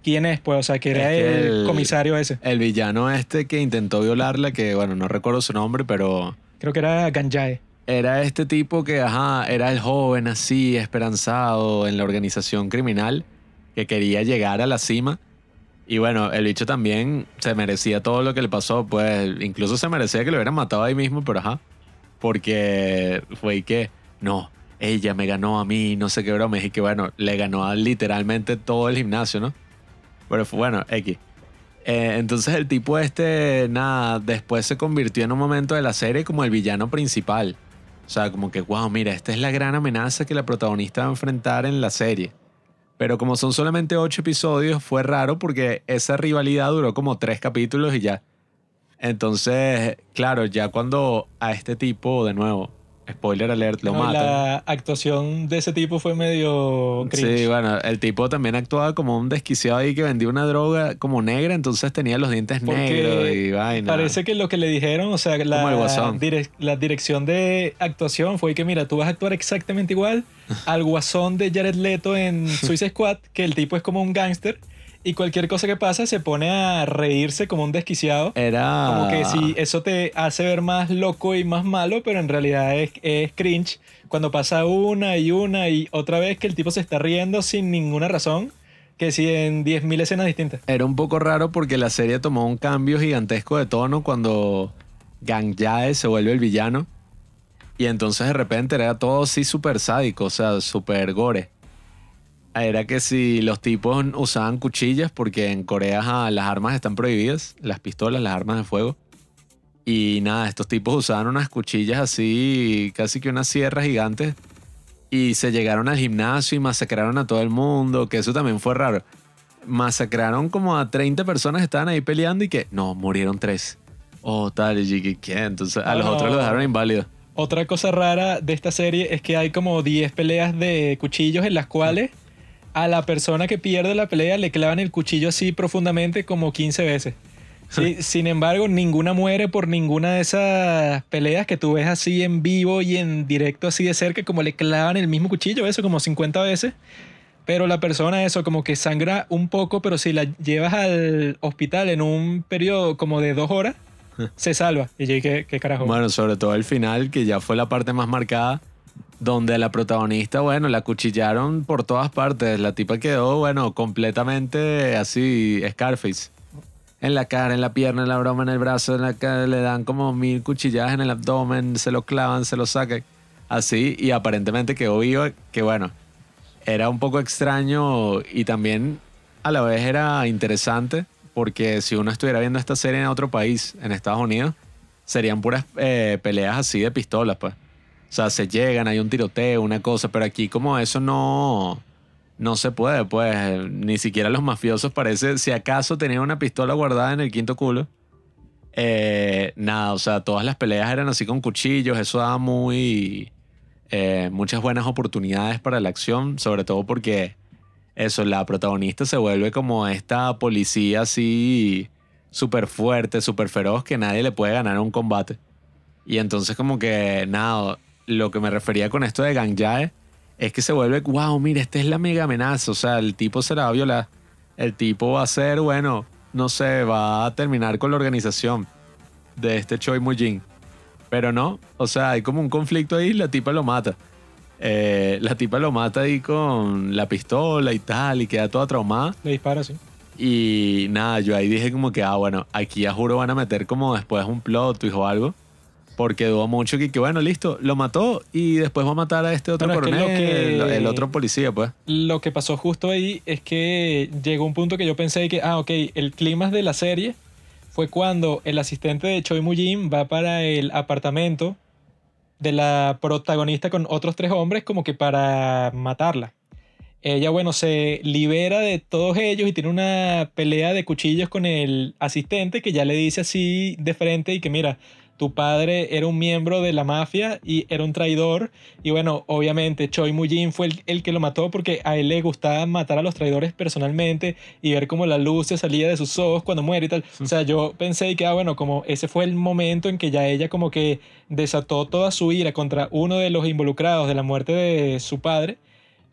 quién es pues, o sea, que era Es que el, el- comisario ese. El villano este que intentó violarla, que bueno, no recuerdo su nombre, pero Creo que era Ganjae. era este tipo que, ajá, era el joven así, esperanzado en la organización criminal, que quería llegar a la cima. Y bueno, el bicho también se merecía todo lo que le pasó, pues incluso se merecía que lo hubieran matado ahí mismo, pero ajá. Porque fue y que, no, ella me ganó a mí, no sé qué broma, y que bueno, le ganó a literalmente todo el gimnasio, ¿no? Pero bueno, X. Eh, entonces el tipo este, nada, después se convirtió en un momento de la serie como el villano principal. O sea, como que, wow, mira, esta es la gran amenaza que la protagonista va a enfrentar en la serie. Pero como son solamente ocho episodios, fue raro porque esa rivalidad duró como tres capítulos y ya. Entonces, claro, ya cuando a este tipo, de nuevo, spoiler alert, lo No, matan. La actuación de ese tipo fue medio cringe. Sí, bueno, el tipo también actuaba como un desquiciado ahí que vendía una droga como negra, entonces tenía los dientes Porque negros y vaina. Parece que lo que le dijeron, o sea, la, direc- la dirección de actuación fue que, mira, tú vas a actuar exactamente igual al guasón de Jared Leto en Suicide Squad, que el tipo es como un gángster y cualquier cosa que pasa se pone a reírse como un desquiciado. Era. Como que si eso te hace ver más loco y más malo, pero en realidad es, es cringe cuando pasa una y una y otra vez que el tipo se está riendo sin ninguna razón, que si en 10.000 escenas distintas. Era un poco raro porque la serie tomó un cambio gigantesco de tono cuando Gang Jae se vuelve el villano. Y entonces de repente era todo así súper sádico, o sea, súper gore. Era que si los tipos usaban cuchillas, porque en Corea ajá, las armas están prohibidas, las pistolas, las armas de fuego. Y nada, estos tipos usaban unas cuchillas así, casi que unas sierras gigantes. Y se llegaron al gimnasio y masacraron a todo el mundo, que eso también fue raro masacraron como a 30 personas que estaban ahí peleando y que no, murieron tres. Oh, tal, y que. Entonces a los otros los dejaron inválidos. Otra cosa rara de esta serie es que hay como 10 peleas de cuchillos en las cuales a la persona que pierde la pelea le clavan el cuchillo así profundamente como 15 veces. Sí, sin embargo, ninguna muere por ninguna de esas peleas que tú ves así en vivo y en directo así de cerca, como le clavan el mismo cuchillo, eso como 50 veces. Pero la persona eso como que sangra un poco, pero si la llevas al hospital en un periodo como de dos horas, se salva. Y yo, ¿qué, qué carajo? Bueno, sobre todo el final, que ya fue la parte más marcada, donde la protagonista, bueno, la cuchillaron por todas partes. La tipa quedó, bueno, completamente así, Scarface. En la cara, en la pierna, en la broma, en el brazo, en la cara, le dan como mil cuchilladas en el abdomen, se lo clavan, se lo sacan. Así, y aparentemente quedó viva, que bueno, era un poco extraño y también a la vez era interesante, porque si uno estuviera viendo esta serie en otro país, en Estados Unidos, serían puras eh, peleas así de pistolas, pues. O sea, se llegan, hay un tiroteo, una cosa, pero aquí como eso no, no se puede, pues. Ni siquiera los mafiosos parece, si acaso tenían una pistola guardada en el quinto culo. Eh, nada, o sea, todas las peleas eran así con cuchillos, eso daba muy... eh, muchas buenas oportunidades para la acción, sobre todo porque eso, la protagonista se vuelve como esta policía así súper fuerte, súper feroz, que nadie le puede ganar un combate. Y entonces como que, nada, lo que me refería con esto de Gangjae es que se vuelve, wow, mira, esta es la mega amenaza, o sea, el tipo se la va a violar. El tipo va a ser, bueno, no sé, va a terminar con la organización de este Choi Mujin. Pero no, o sea, hay como un conflicto ahí y la tipa lo mata. Eh, la tipa lo mata ahí con la pistola y tal, y queda toda traumada. Le dispara, sí. Y nada, yo ahí dije como que, ah, bueno, aquí ya juro van a meter como después un plot twist o algo. Porque dudo mucho que, que, bueno, listo, lo mató y después va a matar a este otro Bueno, es que coronel, lo que- el, el otro policía, pues. Lo que pasó justo ahí es que llegó un punto que yo pensé que, ah, ok, el clima de la serie fue cuando el asistente de Choi Moo-jin va para el apartamento de la protagonista con otros tres hombres como que para matarla. Ella, bueno, se libera de todos ellos y tiene una pelea de cuchillos con el asistente que ya le dice así de frente y que mira, tu padre era un miembro de la mafia y era un traidor. Y bueno, obviamente Choi Moo-jin fue el, el que lo mató porque a él le gustaba matar a los traidores personalmente y ver cómo la luz se salía de sus ojos cuando muere y tal. O sea, yo pensé que, ah, bueno, como ese fue el momento en que ya ella como que desató toda su ira contra uno de los involucrados de la muerte de su padre.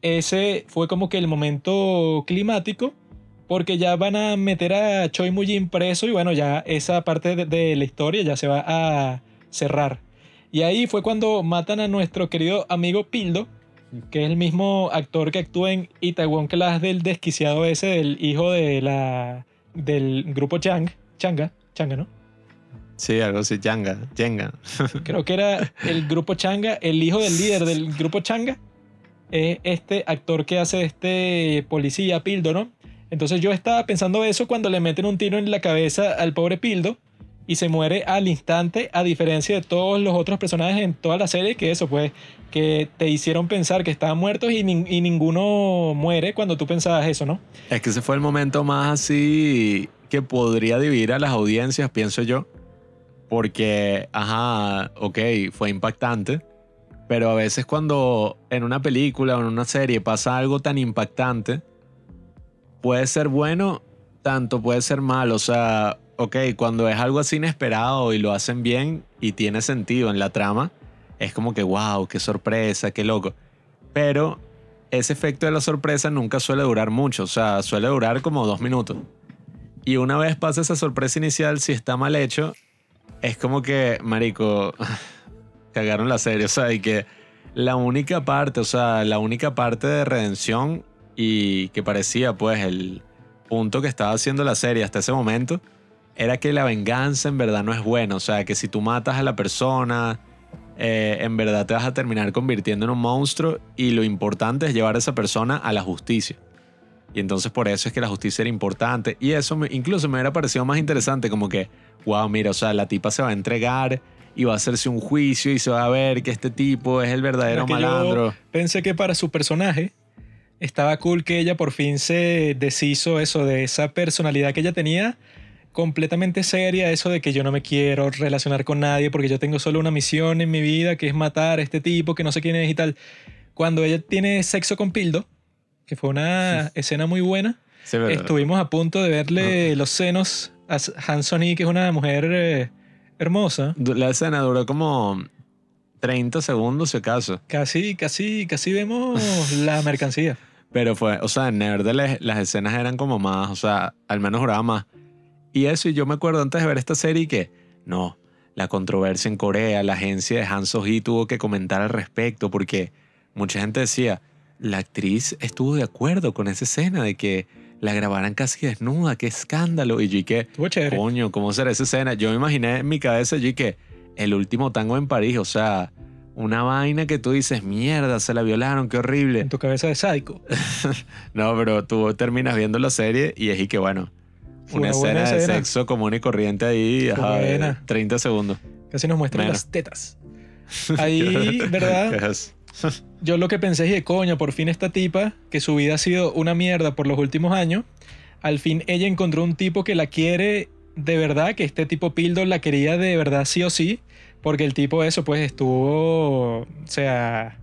Ese fue como que el momento climático porque ya van a meter a Choi Moo-jin preso y bueno, ya esa parte de, de la historia ya se va a cerrar. Y ahí fue cuando matan a nuestro querido amigo Pildo, que es el mismo actor que actúa en Itaewon Class del desquiciado ese del hijo de la del grupo Chang, Changa, Changa, ¿no? Sí, algo así, Jenga, Jenga. Creo que era el grupo Changa, el hijo del líder del grupo Changa, es este actor que hace este policía Pildo, ¿no? Entonces yo estaba pensando eso cuando le meten un tiro en la cabeza al pobre Pildo y se muere al instante, a diferencia de todos los otros personajes en toda la serie, que eso, pues, que te hicieron pensar que estaban muertos y, y ninguno muere cuando tú pensabas eso, ¿no? Es que ese fue el momento más así que podría dividir a las audiencias, pienso yo. Porque, ajá, ok, fue impactante. Pero a veces cuando en una película o en una serie pasa algo tan impactante, puede ser bueno, tanto puede ser malo. O sea, ok, cuando es algo así inesperado y lo hacen bien y tiene sentido en la trama, es como que, wow, qué sorpresa, qué loco. Pero ese efecto de la sorpresa nunca suele durar mucho, o sea, suele durar como dos minutos. Y una vez pasa esa sorpresa inicial, si está mal hecho, es como que, marico, cagaron la serie, o sea, y que la única parte, o sea, la única parte de redención y que parecía pues el punto que estaba haciendo la serie hasta ese momento, era que la venganza en verdad no es buena, o sea, que si tú matas a la persona, eh, en verdad te vas a terminar convirtiendo en un monstruo y lo importante es llevar a esa persona a la justicia. Y entonces por eso es que la justicia era importante. Y eso me- incluso me hubiera parecido más interesante como que, wow, mira, o sea, la tipa se va a entregar y va a hacerse un juicio y se va a ver que este tipo es el verdadero malandro. Pensé que para su personaje estaba cool que ella por fin se deshizo eso de esa personalidad que ella tenía completamente seria, eso de que yo no me quiero relacionar con nadie porque yo tengo solo una misión en mi vida que es matar a este tipo que no sé quién es y tal. Cuando ella tiene sexo con Pildo, que fue una escena muy buena, Sí, estuvimos a punto de verle los senos a Hansoni, que es una mujer eh, hermosa. La escena duró como 30 segundos si acaso. Casi, casi, casi vemos la mercancía. Pero fue, o sea, en Nevertheless las escenas eran como más, o sea, al menos duraba más. Y eso, y yo me acuerdo antes de ver esta serie que, no, la controversia en Corea, la agencia de Han So-hee tuvo que comentar al respecto porque mucha gente decía, la actriz estuvo de acuerdo con esa escena de que la grabaran casi desnuda, qué escándalo. Y yo que, coño, ¿cómo será esa escena? Yo me imaginé en mi cabeza allí que el último tango en París, o sea, una vaina que tú dices, mierda, se la violaron, qué horrible. En tu cabeza de sádico. No, pero tú terminas viendo la serie y es y que bueno, Fue una escena de sexo común y corriente ahí, ajá, de buena. 30 segundos. Casi nos muestran las tetas. Ahí, ¿verdad? Yo lo que pensé es que, coño, por fin esta tipa, que su vida ha sido una mierda por los últimos años, al fin ella encontró un tipo que la quiere de verdad, que este tipo Pildo la quería de verdad sí o sí, porque el tipo eso pues estuvo, o sea,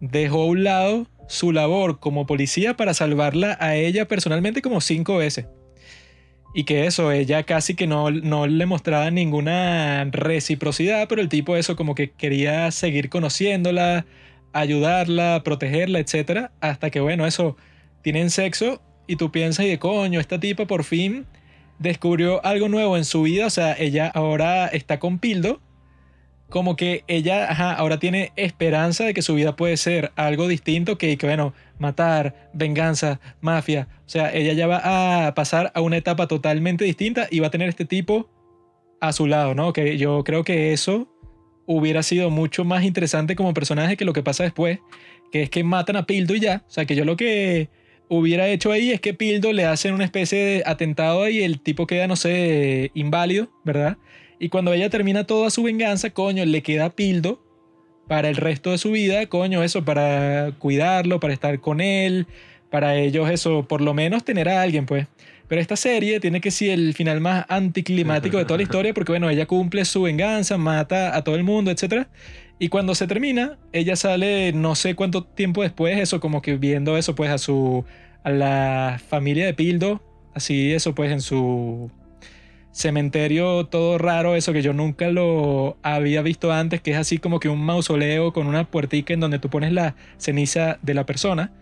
dejó a un lado su labor como policía para salvarla a ella personalmente como cinco veces. Y que eso, ella casi que no, no le mostraba ninguna reciprocidad, pero el tipo eso como que quería seguir conociéndola, ayudarla, protegerla, etc. Hasta que bueno, eso, tienen sexo y tú piensas y de coño, esta tipa por fin descubrió algo nuevo en su vida, o sea, ella ahora está con Pildo como que ella ahora tiene esperanza de que su vida puede ser algo distinto que, que, bueno, matar, venganza, mafia. O sea, ella ya va a pasar a una etapa totalmente distinta y va a tener este tipo a su lado, ¿no? Que yo creo que eso hubiera sido mucho más interesante como personaje que lo que pasa después, que es que matan a Pildo y ya. O sea, que yo lo que hubiera hecho ahí es que Pildo le hacen una especie de atentado y el tipo queda, no sé, inválido, ¿verdad? Y cuando ella termina toda su venganza, coño, le queda Pildo para el resto de su vida, coño, eso, para cuidarlo, para estar con él, para ellos eso, por lo menos tener a alguien, pues. Pero esta serie tiene que ser el final más anticlimático de toda la historia, porque bueno, ella cumple su venganza, mata a todo el mundo, etc. Y cuando se termina, ella sale no sé cuánto tiempo después, eso como que viendo eso, pues a su, a la familia de Pildo, así eso pues en su cementerio todo raro, eso que yo nunca lo había visto antes, que es así como que un mausoleo con una puertica en donde tú pones la ceniza de la persona.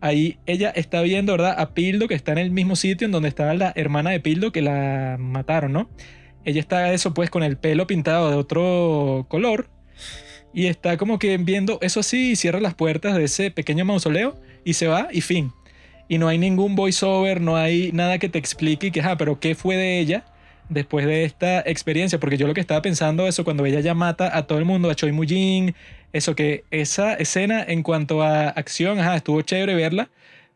Ahí ella está viendo, ¿verdad? A Pildo, que está en el mismo sitio en donde estaba la hermana de Pildo, que la mataron, ¿no? Ella está eso pues con el pelo pintado de otro color. Y está como que viendo eso así y cierra las puertas de ese pequeño mausoleo y se va y fin. Y no hay ningún voiceover, no hay nada que te explique que, ah, pero ¿qué fue de ella? Después de esta experiencia, porque yo lo que estaba pensando eso cuando ella ya mata a todo el mundo, a Choi Mujin, eso que esa escena en cuanto a acción, ajá, estuvo chévere verla,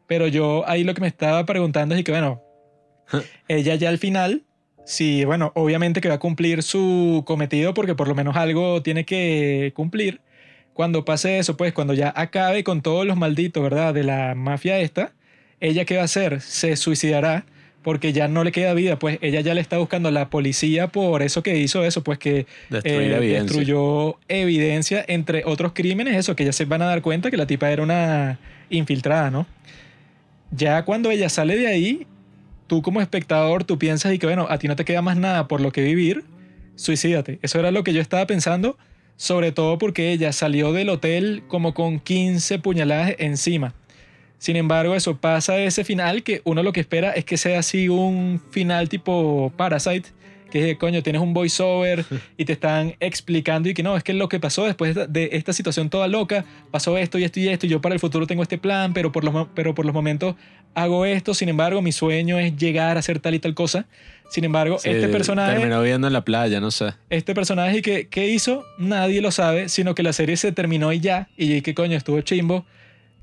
pero yo ahí lo que me estaba preguntando es que bueno, ella ya al final, sí, bueno, obviamente que va a cumplir su cometido porque por lo menos algo tiene que cumplir. Cuando pase eso, pues cuando ya acabe con todos los malditos, ¿verdad? De la mafia esta, ella qué va a hacer? Se suicidará porque ya no le queda vida, pues ella ya le está buscando a la policía por eso que hizo eso, pues que eh, destruyó evidencia entre otros crímenes, eso, que ya se van a dar cuenta que la tipa era una infiltrada, ¿no? Ya cuando ella sale de ahí, tú como espectador, tú piensas y que bueno, a ti no te queda más nada por lo que vivir, suicídate. Eso era lo que yo estaba pensando, sobre todo porque ella salió del hotel como con 15 puñaladas encima. Sin embargo, eso pasa ese final que uno lo que espera es que sea así un final tipo Parasite, que coño, tienes un voiceover y te están explicando y que no, es que lo que pasó después de esta situación toda loca, pasó esto y esto y esto, y yo para el futuro tengo este plan, pero por los, pero por los momentos hago esto, sin embargo, mi sueño es llegar a hacer tal y tal cosa. Sin embargo, este personaje... Terminó viendo en la playa, no sé. Este personaje que, ¿qué hizo? Nadie lo sabe, sino que la serie se terminó y ya, y que coño, estuvo chimbo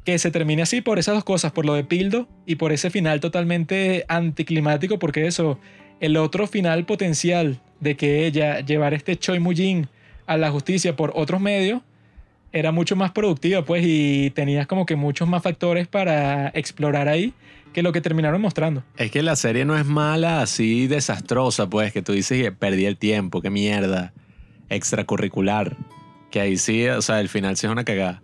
que se termine así por esas dos cosas, por lo de Pildo y por ese final totalmente anticlimático, porque eso, el otro final potencial de que ella llevara este Choi Mujin a la justicia por otros medios era mucho más productiva, pues, y tenías como que muchos más factores para explorar ahí que lo que terminaron mostrando. Es que la serie no es mala, así desastrosa, pues, que tú dices que perdí el tiempo, qué mierda, extracurricular, que ahí sí, o sea, el final sí es una cagada.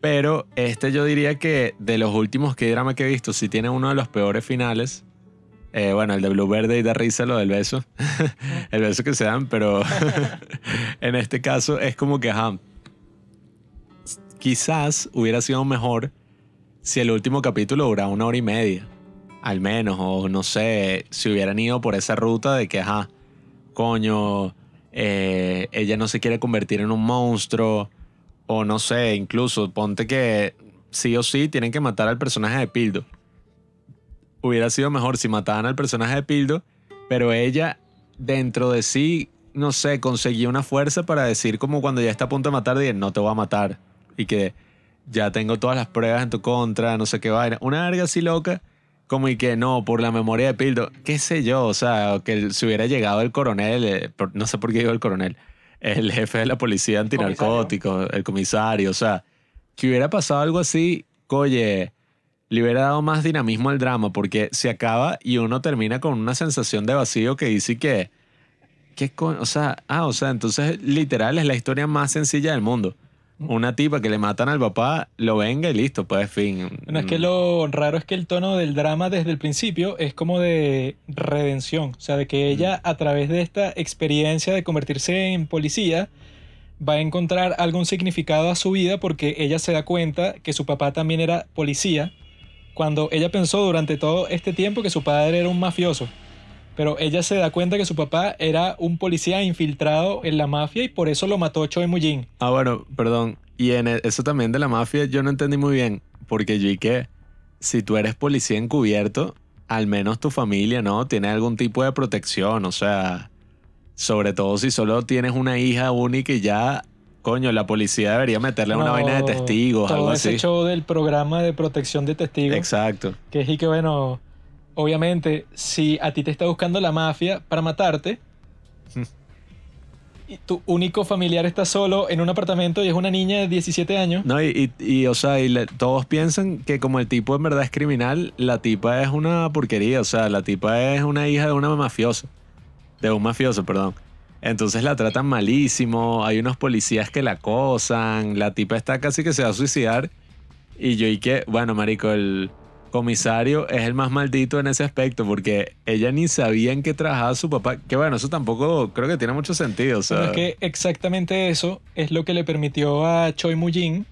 Pero este yo diría que de los últimos que drama que he visto, sí tiene uno de los peores finales. Eh, bueno, el de Blue Verde y da risa lo del beso. el beso que se dan, pero en este caso es como que, ajá, quizás hubiera sido mejor si el último capítulo duraba una hora y media. Al menos, o no sé, si hubieran ido por esa ruta de que, ajá, coño, eh, ella no se quiere convertir en un monstruo o no sé, incluso ponte que sí o sí tienen que matar al personaje de Pildo. Hubiera sido mejor si mataban al personaje de Pildo, pero ella dentro de sí, no sé, conseguía una fuerza para decir como cuando ya está a punto de matar, no te voy a matar. Y que ya tengo todas las pruebas en tu contra, no sé qué vaina. Una verga así loca, como y que no, por la memoria de Pildo, qué sé yo, o sea, que si hubiera llegado el coronel, eh, no sé por qué digo el coronel, el jefe de la policía antinarcótico, el comisario, o sea, que hubiera pasado algo así, oye, le hubiera dado más dinamismo al drama, porque se acaba y uno termina con una sensación de vacío que dice que, ¿qué o sea, ah, o sea, entonces literal es la historia más sencilla del mundo una tipa que le matan al papá, lo venga y listo, pues fin. Es que lo raro es que el tono del drama desde el principio es como de redención, o sea, de que ella a través de esta experiencia de convertirse en policía va a encontrar algún significado a su vida porque ella se da cuenta que su papá también era policía, cuando ella pensó durante todo este tiempo que su padre era un mafioso. Pero ella se da cuenta que su papá era un policía infiltrado en la mafia y por eso lo mató Choi Mujin. Ah, bueno, perdón. Y en e- eso también de la mafia yo no entendí muy bien. Porque yo y que si tú eres policía encubierto, al menos tu familia, ¿no? Tiene algún tipo de protección. O sea, sobre todo si solo tienes una hija única y ya, coño, la policía debería meterle una No, vaina de testigos, todo algo ese así. show del programa de protección de testigos. Exacto. Que es y que, bueno, obviamente, si a ti te está buscando la mafia para matarte, y tu único familiar está solo en un apartamento y es una niña de 17 años, No, y, y, y, o sea, y le- todos piensan que como el tipo en verdad es criminal, la tipa es una porquería. O sea, la tipa es una hija de una mafiosa. De un mafioso, perdón. Entonces la tratan malísimo. Hay unos policías que la acosan. La tipa está casi que se va a suicidar. Y yo y que, bueno, marico, el comisario es el más maldito en ese aspecto porque ella ni sabía en qué trabajaba su papá. Que bueno, eso tampoco creo que tiene mucho sentido. O es que exactamente eso es lo que le permitió a Choi Mujin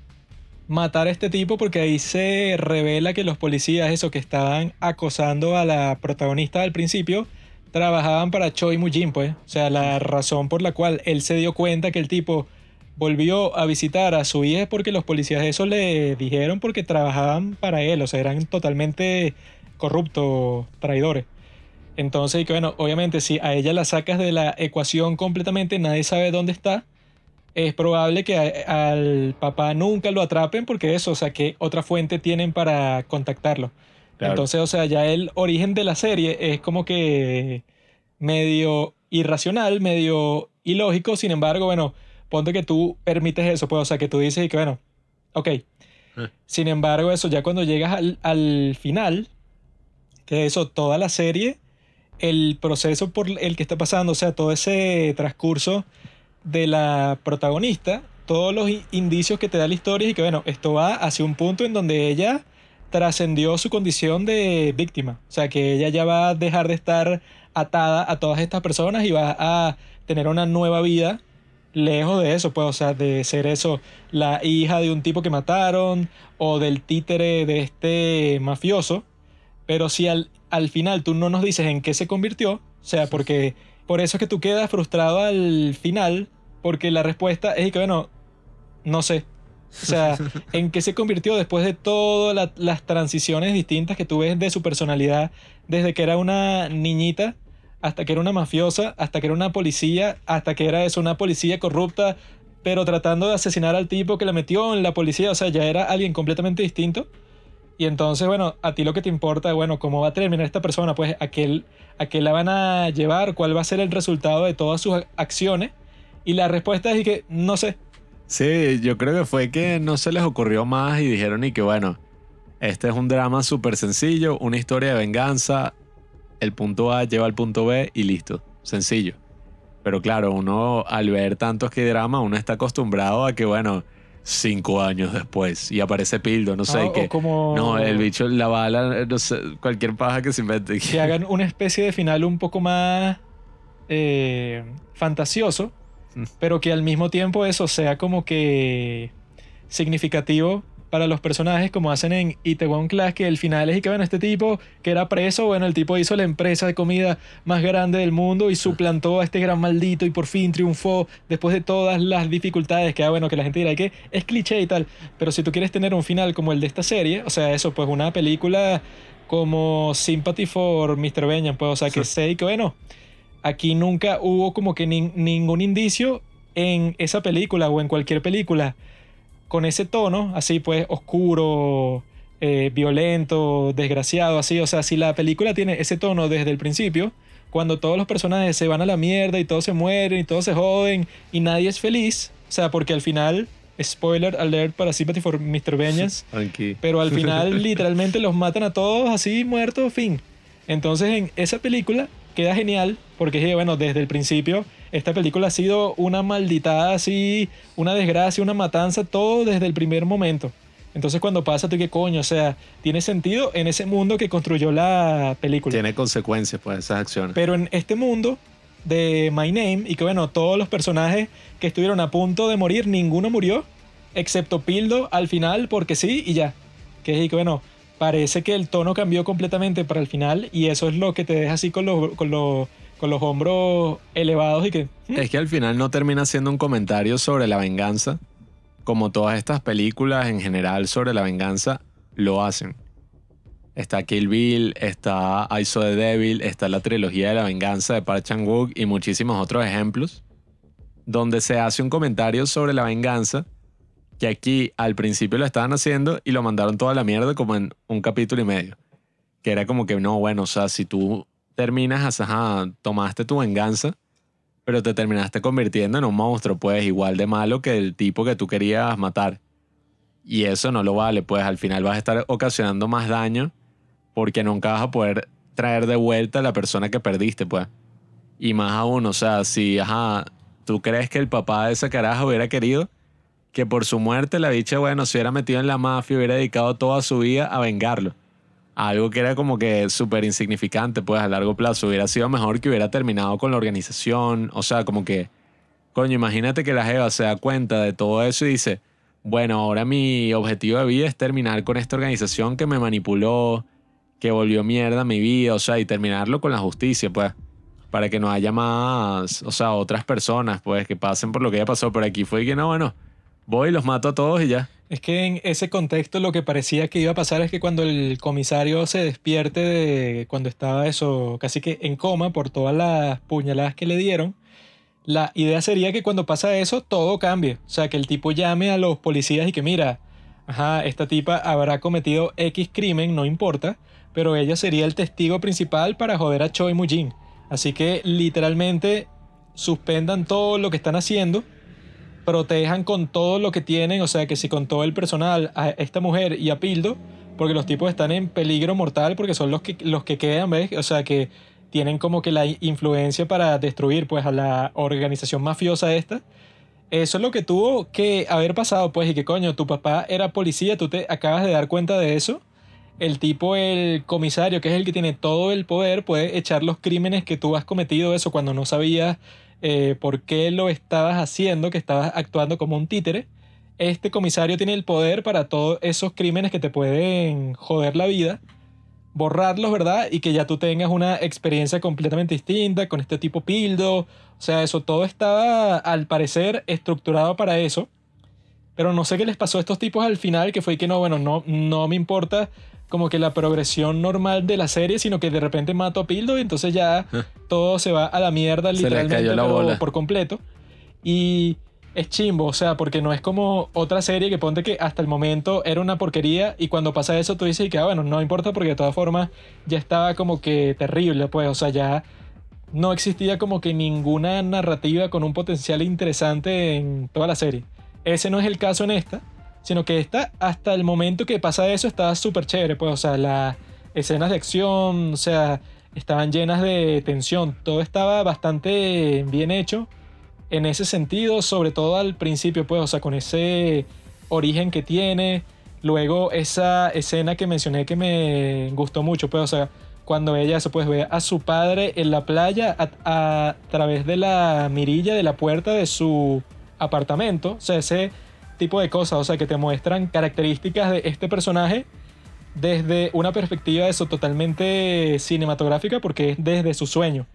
matar a este tipo porque ahí se revela que los policías, eso que estaban acosando a la protagonista al principio, trabajaban para Choi Mujin, pues. O sea, la razón por la cual él se dio cuenta que el tipo volvió a visitar a su hija porque los policías eso le dijeron porque trabajaban para él, o sea, eran totalmente corruptos, traidores. Entonces, que bueno, obviamente si a ella la sacas de la ecuación completamente, nadie sabe dónde está, es probable que a- al papá nunca lo atrapen porque eso, o sea, que otra fuente tienen para contactarlo. Claro. Entonces, o sea, ya el origen de la serie es como que medio irracional, medio ilógico, sin embargo, bueno, ponte que tú permites eso, pues, o sea, que tú dices y que bueno, ok. Sin embargo, eso ya cuando llegas al, al final, que eso, toda la serie, el proceso por el que está pasando, o sea, todo ese transcurso de la protagonista, todos los indicios que te da la historia y que, bueno, esto va hacia un punto en donde ella trascendió su condición de víctima. O sea, que ella ya va a dejar de estar atada a todas estas personas y va a tener una nueva vida lejos de eso, pues, o sea, de ser eso, la hija de un tipo que mataron o del títere de este mafioso. Pero si al, al final tú no nos dices en qué se convirtió, o sea, porque por eso es que tú quedas frustrado al final, porque la respuesta es que, bueno, no sé. O sea, en qué se convirtió después de todas la- las transiciones distintas que tú ves de su personalidad, desde que era una niñita hasta que era una mafiosa, hasta que era una policía, hasta que era eso, una policía corrupta, pero tratando de asesinar al tipo que la metió en la policía, o sea, ya era alguien completamente distinto. Y entonces, bueno, a ti lo que te importa, bueno, cómo va a terminar esta persona, pues a qué, a qué la van a llevar, cuál va a ser el resultado de todas sus acciones. Y la respuesta es que no sé. Sí, yo creo que fue que no se les ocurrió más y dijeron y que bueno, este es un drama súper sencillo, una historia de venganza, el punto A lleva al punto B y listo, sencillo. Pero claro, uno al ver tantos que drama, uno está acostumbrado a que bueno, cinco años después y aparece Pildo, no sé, y que... Como No, el bicho, la bala, no sé, cualquier paja que se invente. que hagan una especie de final un poco más eh, fantasioso, Mm. pero que al mismo tiempo eso sea como que significativo para los personajes, como hacen en Itaewon Class, que el final es y que, bueno, este tipo que era preso, bueno, el tipo hizo la empresa de comida más grande del mundo y suplantó a este gran maldito y por fin triunfó después de todas las dificultades que, ah, bueno, que la gente dirá que es cliché y tal, pero si tú quieres tener un final como el de esta serie, o sea, eso, pues una película como Sympathy for Mr. Benjamin, pues, o sea, que sé y que, bueno, aquí nunca hubo como que nin- ningún indicio en esa película o en cualquier película con ese tono, así pues oscuro, eh, violento, desgraciado, así. O sea, si la película tiene ese tono desde el principio, cuando todos los personajes se van a la mierda y todos se mueren y todos se joden y nadie es feliz, o sea, porque al final, spoiler alert para Sympathy for Mr. Vengeance, Tranqui. pero al final literalmente los matan a todos así muertos, fin. Entonces en esa película queda genial porque bueno, desde el principio esta película ha sido una malditada así, una desgracia, una matanza, todo desde el primer momento. Entonces cuando pasa tú qué coño, o sea, tiene sentido en ese mundo que construyó la película. Tiene consecuencias, pues, esas acciones. Pero en este mundo de My Name, y que bueno, todos los personajes que estuvieron a punto de morir, ninguno murió, excepto Pildo al final, porque sí, y ya. Que es que bueno, parece que el tono cambió completamente para el final y eso es lo que te deja así con los, con los, los hombros elevados y que... "Hmm". Es que al final no termina siendo un comentario sobre la venganza, como todas estas películas en general sobre la venganza lo hacen. Está Kill Bill, está I Saw the Devil, está la trilogía de la venganza de Park Chan-wook y muchísimos otros ejemplos, donde se hace un comentario sobre la venganza que aquí al principio lo estaban haciendo y lo mandaron toda la mierda como en un capítulo y medio. Que era como que no, bueno, o sea, si tú terminas, ajá, tomaste tu venganza, pero te terminaste convirtiendo en un monstruo, pues igual de malo que el tipo que tú querías matar. Y eso no lo vale, pues al final vas a estar ocasionando más daño porque nunca vas a poder traer de vuelta a la persona que perdiste, pues. Y más aún, o sea, si, ajá, tú crees que el papá de esa caraja hubiera querido que por su muerte la bicha, bueno, se hubiera metido en la mafia, hubiera dedicado toda su vida a vengarlo. Algo que era como que súper insignificante, pues a largo plazo. Hubiera sido mejor que hubiera terminado con la organización. O sea, como que, coño, imagínate que la Jeva se da cuenta de todo eso y dice, bueno, ahora mi objetivo de vida es terminar con esta organización que me manipuló, que volvió mierda mi vida, o sea, y terminarlo con la justicia, pues. Para que no haya más, o sea, otras personas, pues, que pasen por lo que ya pasó. Pero aquí fue que no, bueno, voy los mato a todos y ya. Es que en ese contexto lo que parecía que iba a pasar es que cuando el comisario se despierte de cuando estaba eso casi que en coma por todas las puñaladas que le dieron, la idea sería que cuando pasa eso todo cambie. O sea, que el tipo llame a los policías y que mira, ajá, esta tipa habrá cometido X crimen, no importa, pero ella sería el testigo principal para joder a Choi Mujin. Así que literalmente suspendan todo lo que están haciendo protejan con todo lo que tienen, o sea que si con todo el personal a esta mujer y a Pildo, porque los tipos están en peligro mortal porque son los que, los que quedan, ¿ves? O sea que tienen como que la influencia para destruir pues a la organización mafiosa esta. Eso es lo que tuvo que haber pasado, pues, y que coño, tu papá era policía, tú te acabas de dar cuenta de eso. El tipo, el comisario, que es el que tiene todo el poder, puede echar los crímenes que tú has cometido, eso cuando no sabías eh, por qué lo estabas haciendo, que estabas actuando como un títere. Este comisario tiene el poder para todos esos crímenes que te pueden joder la vida, borrarlos, ¿verdad? Y que ya tú tengas una experiencia completamente distinta con este tipo Pildo. O sea, eso todo estaba, al parecer, estructurado para eso. Pero no sé qué les pasó a estos tipos al final, que fue que no, bueno, no, no me importa como que la progresión normal de la serie, sino que de repente mato a Pildo y entonces ya todo se va a la mierda Se le literalmente cayó la pero bola. por completo. Y es chimbo, o sea, porque no es como otra serie que ponte que hasta el momento era una porquería y cuando pasa eso tú dices que, ah, bueno, no importa porque de todas formas ya estaba como que terrible, pues, o sea, ya no existía como que ninguna narrativa con un potencial interesante en toda la serie. Ese no es el caso en esta, sino que esta, hasta el momento que pasa eso, estaba súper chévere, pues, o sea, las escenas de acción, o sea, estaban llenas de tensión, todo estaba bastante bien hecho en ese sentido, sobre todo al principio, pues, o sea, con ese origen que tiene. Luego, esa escena que mencioné que me gustó mucho, pues, o sea, cuando ella se ve a su padre en la playa a, a través de la mirilla de la puerta de su apartamento, o sea, ese tipo de cosas, o sea, que te muestran características de este personaje desde una perspectiva eso totalmente cinematográfica porque es desde su sueño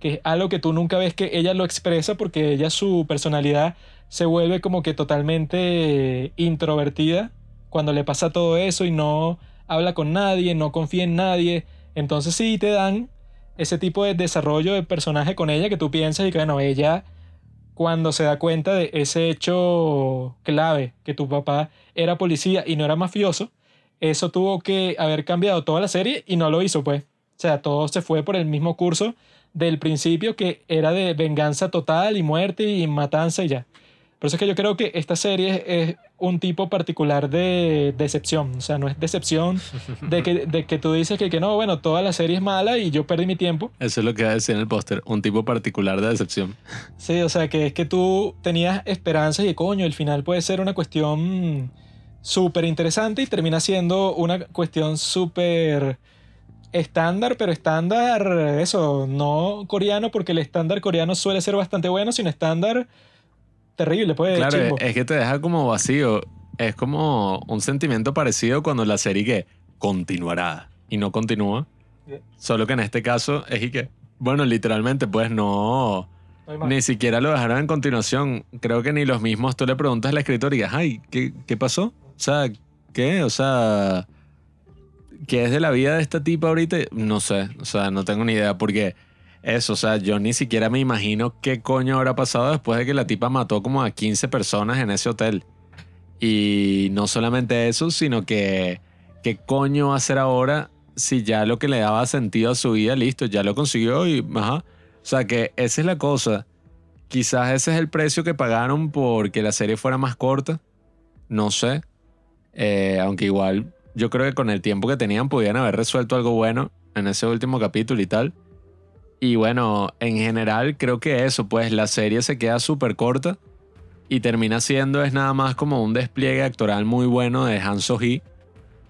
que es algo que tú nunca ves que ella lo expresa porque ella su personalidad se vuelve como que totalmente introvertida cuando le pasa todo eso y no habla con nadie, no confía en nadie. Entonces sí te dan ese tipo de desarrollo de personaje con ella que tú piensas y que bueno, ella cuando se da cuenta de ese hecho clave, que tu papá era policía y no era mafioso, eso tuvo que haber cambiado toda la serie y no lo hizo pues. O sea, todo se fue por el mismo curso del principio que era de venganza total y muerte y matanza y ya. Por eso es que yo creo que esta serie es un tipo particular de decepción. O sea, no es decepción de que, de que tú dices que, que no, bueno, toda la serie es mala y yo perdí mi tiempo. Eso es lo que va a decir en el póster, un tipo particular de decepción. Sí, o sea, que es que tú tenías esperanzas y coño, el final puede ser una cuestión súper interesante y termina siendo una cuestión súper estándar, pero estándar, eso, no coreano, porque el estándar coreano suele ser bastante bueno, sino estándar terrible, pues. Claro, chimbo. es que te deja como vacío. Es como un sentimiento parecido cuando la serie que continuará. Y no continúa. Solo que en este caso es y que, bueno, literalmente, pues no. Ni siquiera lo dejaron en continuación. Creo que ni los mismos tú le preguntas al escritor y digas, ay, ¿qué, ¿qué pasó? O sea, ¿qué? O sea, ¿qué es de la vida de esta tipa ahorita? No sé, o sea, no tengo ni idea porque eso, o sea, yo ni siquiera me imagino qué coño habrá pasado después de que la tipa mató como a 15 personas en ese hotel. Y no solamente eso, sino que qué coño va a hacer ahora si ya lo que le daba sentido a su vida, listo, ya lo consiguió y, ajá. O sea, que esa es la cosa. Quizás ese es el precio que pagaron porque la serie fuera más corta. No sé. Eh, aunque igual yo creo que con el tiempo que tenían podían haber resuelto algo bueno en ese último capítulo y tal. Y bueno, en general creo que eso, pues la serie se queda súper corta y termina siendo es nada más como un despliegue actoral muy bueno de Han So-hee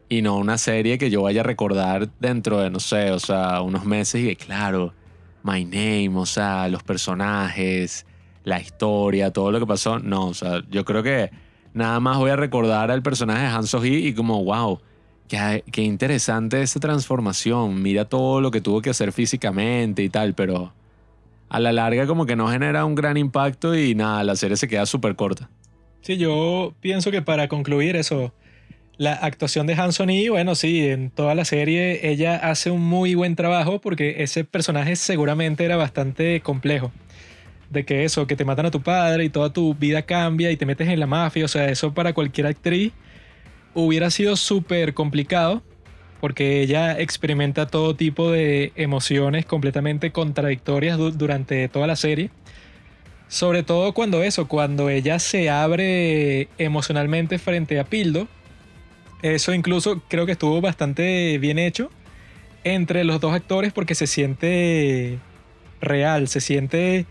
y no una serie que yo vaya a recordar dentro de, no sé, o sea, unos meses y que claro, My Name, o sea, los personajes, la historia, todo lo que pasó. No, o sea, yo creo que nada más voy a recordar al personaje de Han So-hee y como, wow, qué, qué interesante esa transformación. Mira todo lo que tuvo que hacer físicamente y tal, pero a la larga como que no genera un gran impacto y nada, la serie se queda súper corta. Sí, yo pienso que para concluir eso, la actuación de Hanson y bueno, sí, en toda la serie ella hace un muy buen trabajo porque ese personaje seguramente era bastante complejo. De que eso, que te matan a tu padre y toda tu vida cambia y te metes en la mafia, o sea, eso para cualquier actriz hubiera sido súper complicado porque ella experimenta todo tipo de emociones completamente contradictorias du- durante toda la serie. Sobre todo cuando eso, cuando ella se abre emocionalmente frente a Pildo. Eso incluso creo que estuvo bastante bien hecho entre los dos actores porque se siente real, se siente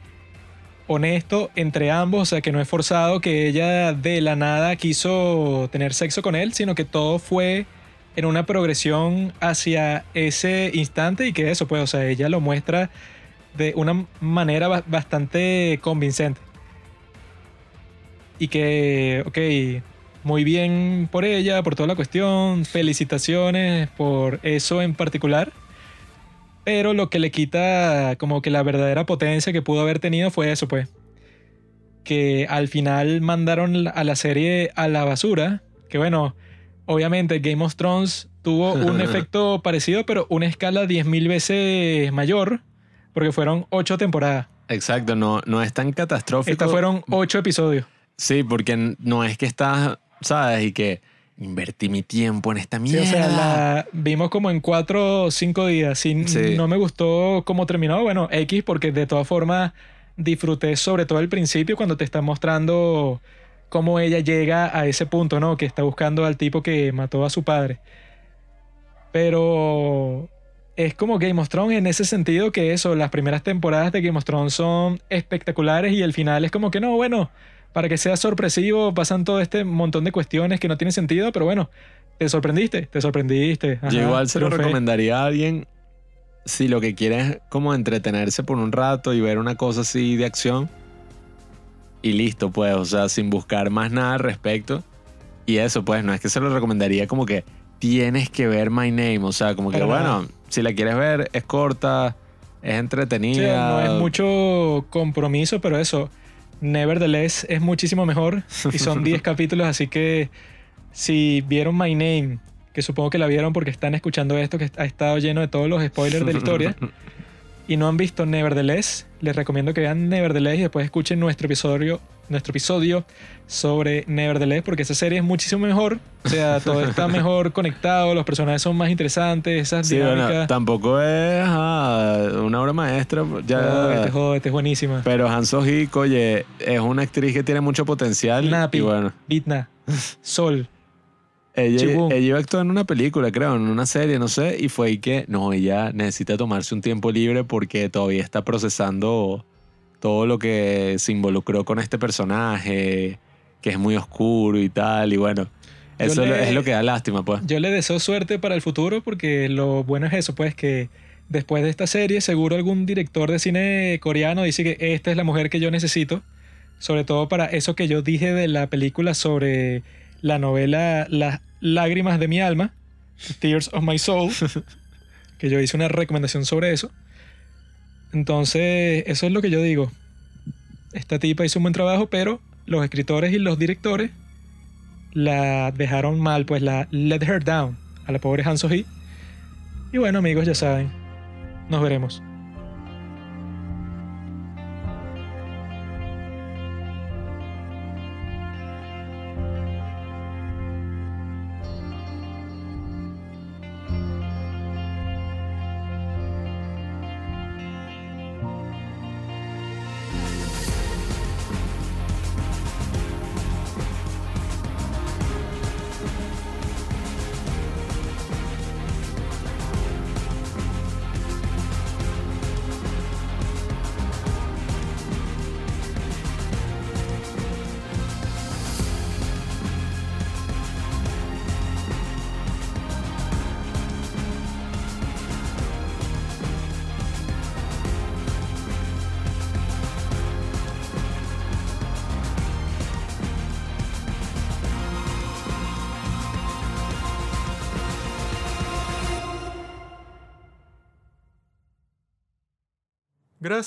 honesto entre ambos, o sea que no es forzado que ella de la nada quiso tener sexo con él, sino que todo fue en una progresión hacia ese instante y que eso, pues, o sea, ella lo muestra de una manera ba- bastante convincente. Y que, ok, muy bien por ella, por toda la cuestión, felicitaciones por eso en particular. Pero lo que le quita como que la verdadera potencia que pudo haber tenido fue eso, pues. Que al final mandaron a la serie a la basura. Que bueno, obviamente Game of Thrones tuvo un efecto parecido, pero una escala 10.000 veces mayor. Porque fueron 8 temporadas. Exacto, no, no es tan catastrófico. Estas fueron 8 episodios. Sí, porque no es que estás, ¿sabes? Y que invertí mi tiempo en esta Sí, mierda. o sea, la vimos como en 4 o 5 días. Si Sí. no me gustó cómo terminó, bueno, X, porque de todas formas disfruté sobre todo el principio cuando te están mostrando cómo ella llega a ese punto, ¿no? Que está buscando al tipo que mató a su padre. Pero es como Game of Thrones en ese sentido que eso, las primeras temporadas de Game of Thrones son espectaculares y el final es como que no, bueno, para que sea sorpresivo pasan todo este montón de cuestiones que no tienen sentido, pero bueno, te sorprendiste, te sorprendiste. Yo igual se lo recomendaría a alguien si lo que quiere es como entretenerse por un rato y ver una cosa así de acción. Y listo, pues, o sea, sin buscar más nada al respecto. Y eso, pues, no es que se lo recomendaría como que tienes que ver My Name. O sea, como que, bueno, si la quieres ver, es corta, es Sí, entretenida. no es mucho compromiso, pero eso, Nevertheless es muchísimo mejor y son 10 capítulos, así que si vieron My Name, que supongo que la vieron porque están escuchando esto, que ha estado lleno de todos los spoilers de la historia, y no han visto Nevertheless, les recomiendo que vean Nevertheless y después escuchen nuestro episodio, nuestro episodio sobre Nevertheless, porque esa serie es muchísimo mejor, o sea, todo está mejor conectado, los personajes son más interesantes, esas Sí, bueno, dinámicas... tampoco es una obra maestra. Ya, Jódete, jódete, es buenísima. Pero Han So-hee, oye, es una actriz que tiene mucho potencial. Napi. Y bueno, Bitna, Sol. Ella, Chibum. ella iba a actuar en una película, creo, en una serie, no sé. Y fue ahí que, no, ella necesita tomarse un tiempo libre porque todavía está procesando todo lo que se involucró con este personaje, que es muy oscuro y tal. Y bueno, Yo eso le- es lo que da lástima, pues. Yo le deseo suerte para el futuro porque lo bueno es eso, pues que después de esta serie seguro algún director de cine coreano dice que esta es la mujer que yo necesito, sobre todo para eso que yo dije de la película sobre la novela Las lágrimas de mi alma, Tears of My Soul, que yo hice una recomendación sobre eso. Entonces, eso es lo que yo digo. Esta tipa hizo un buen trabajo, pero los escritores y los directores la dejaron mal, pues la let her down a la pobre Han So-hee. Y bueno, amigos, ya saben. Nos veremos.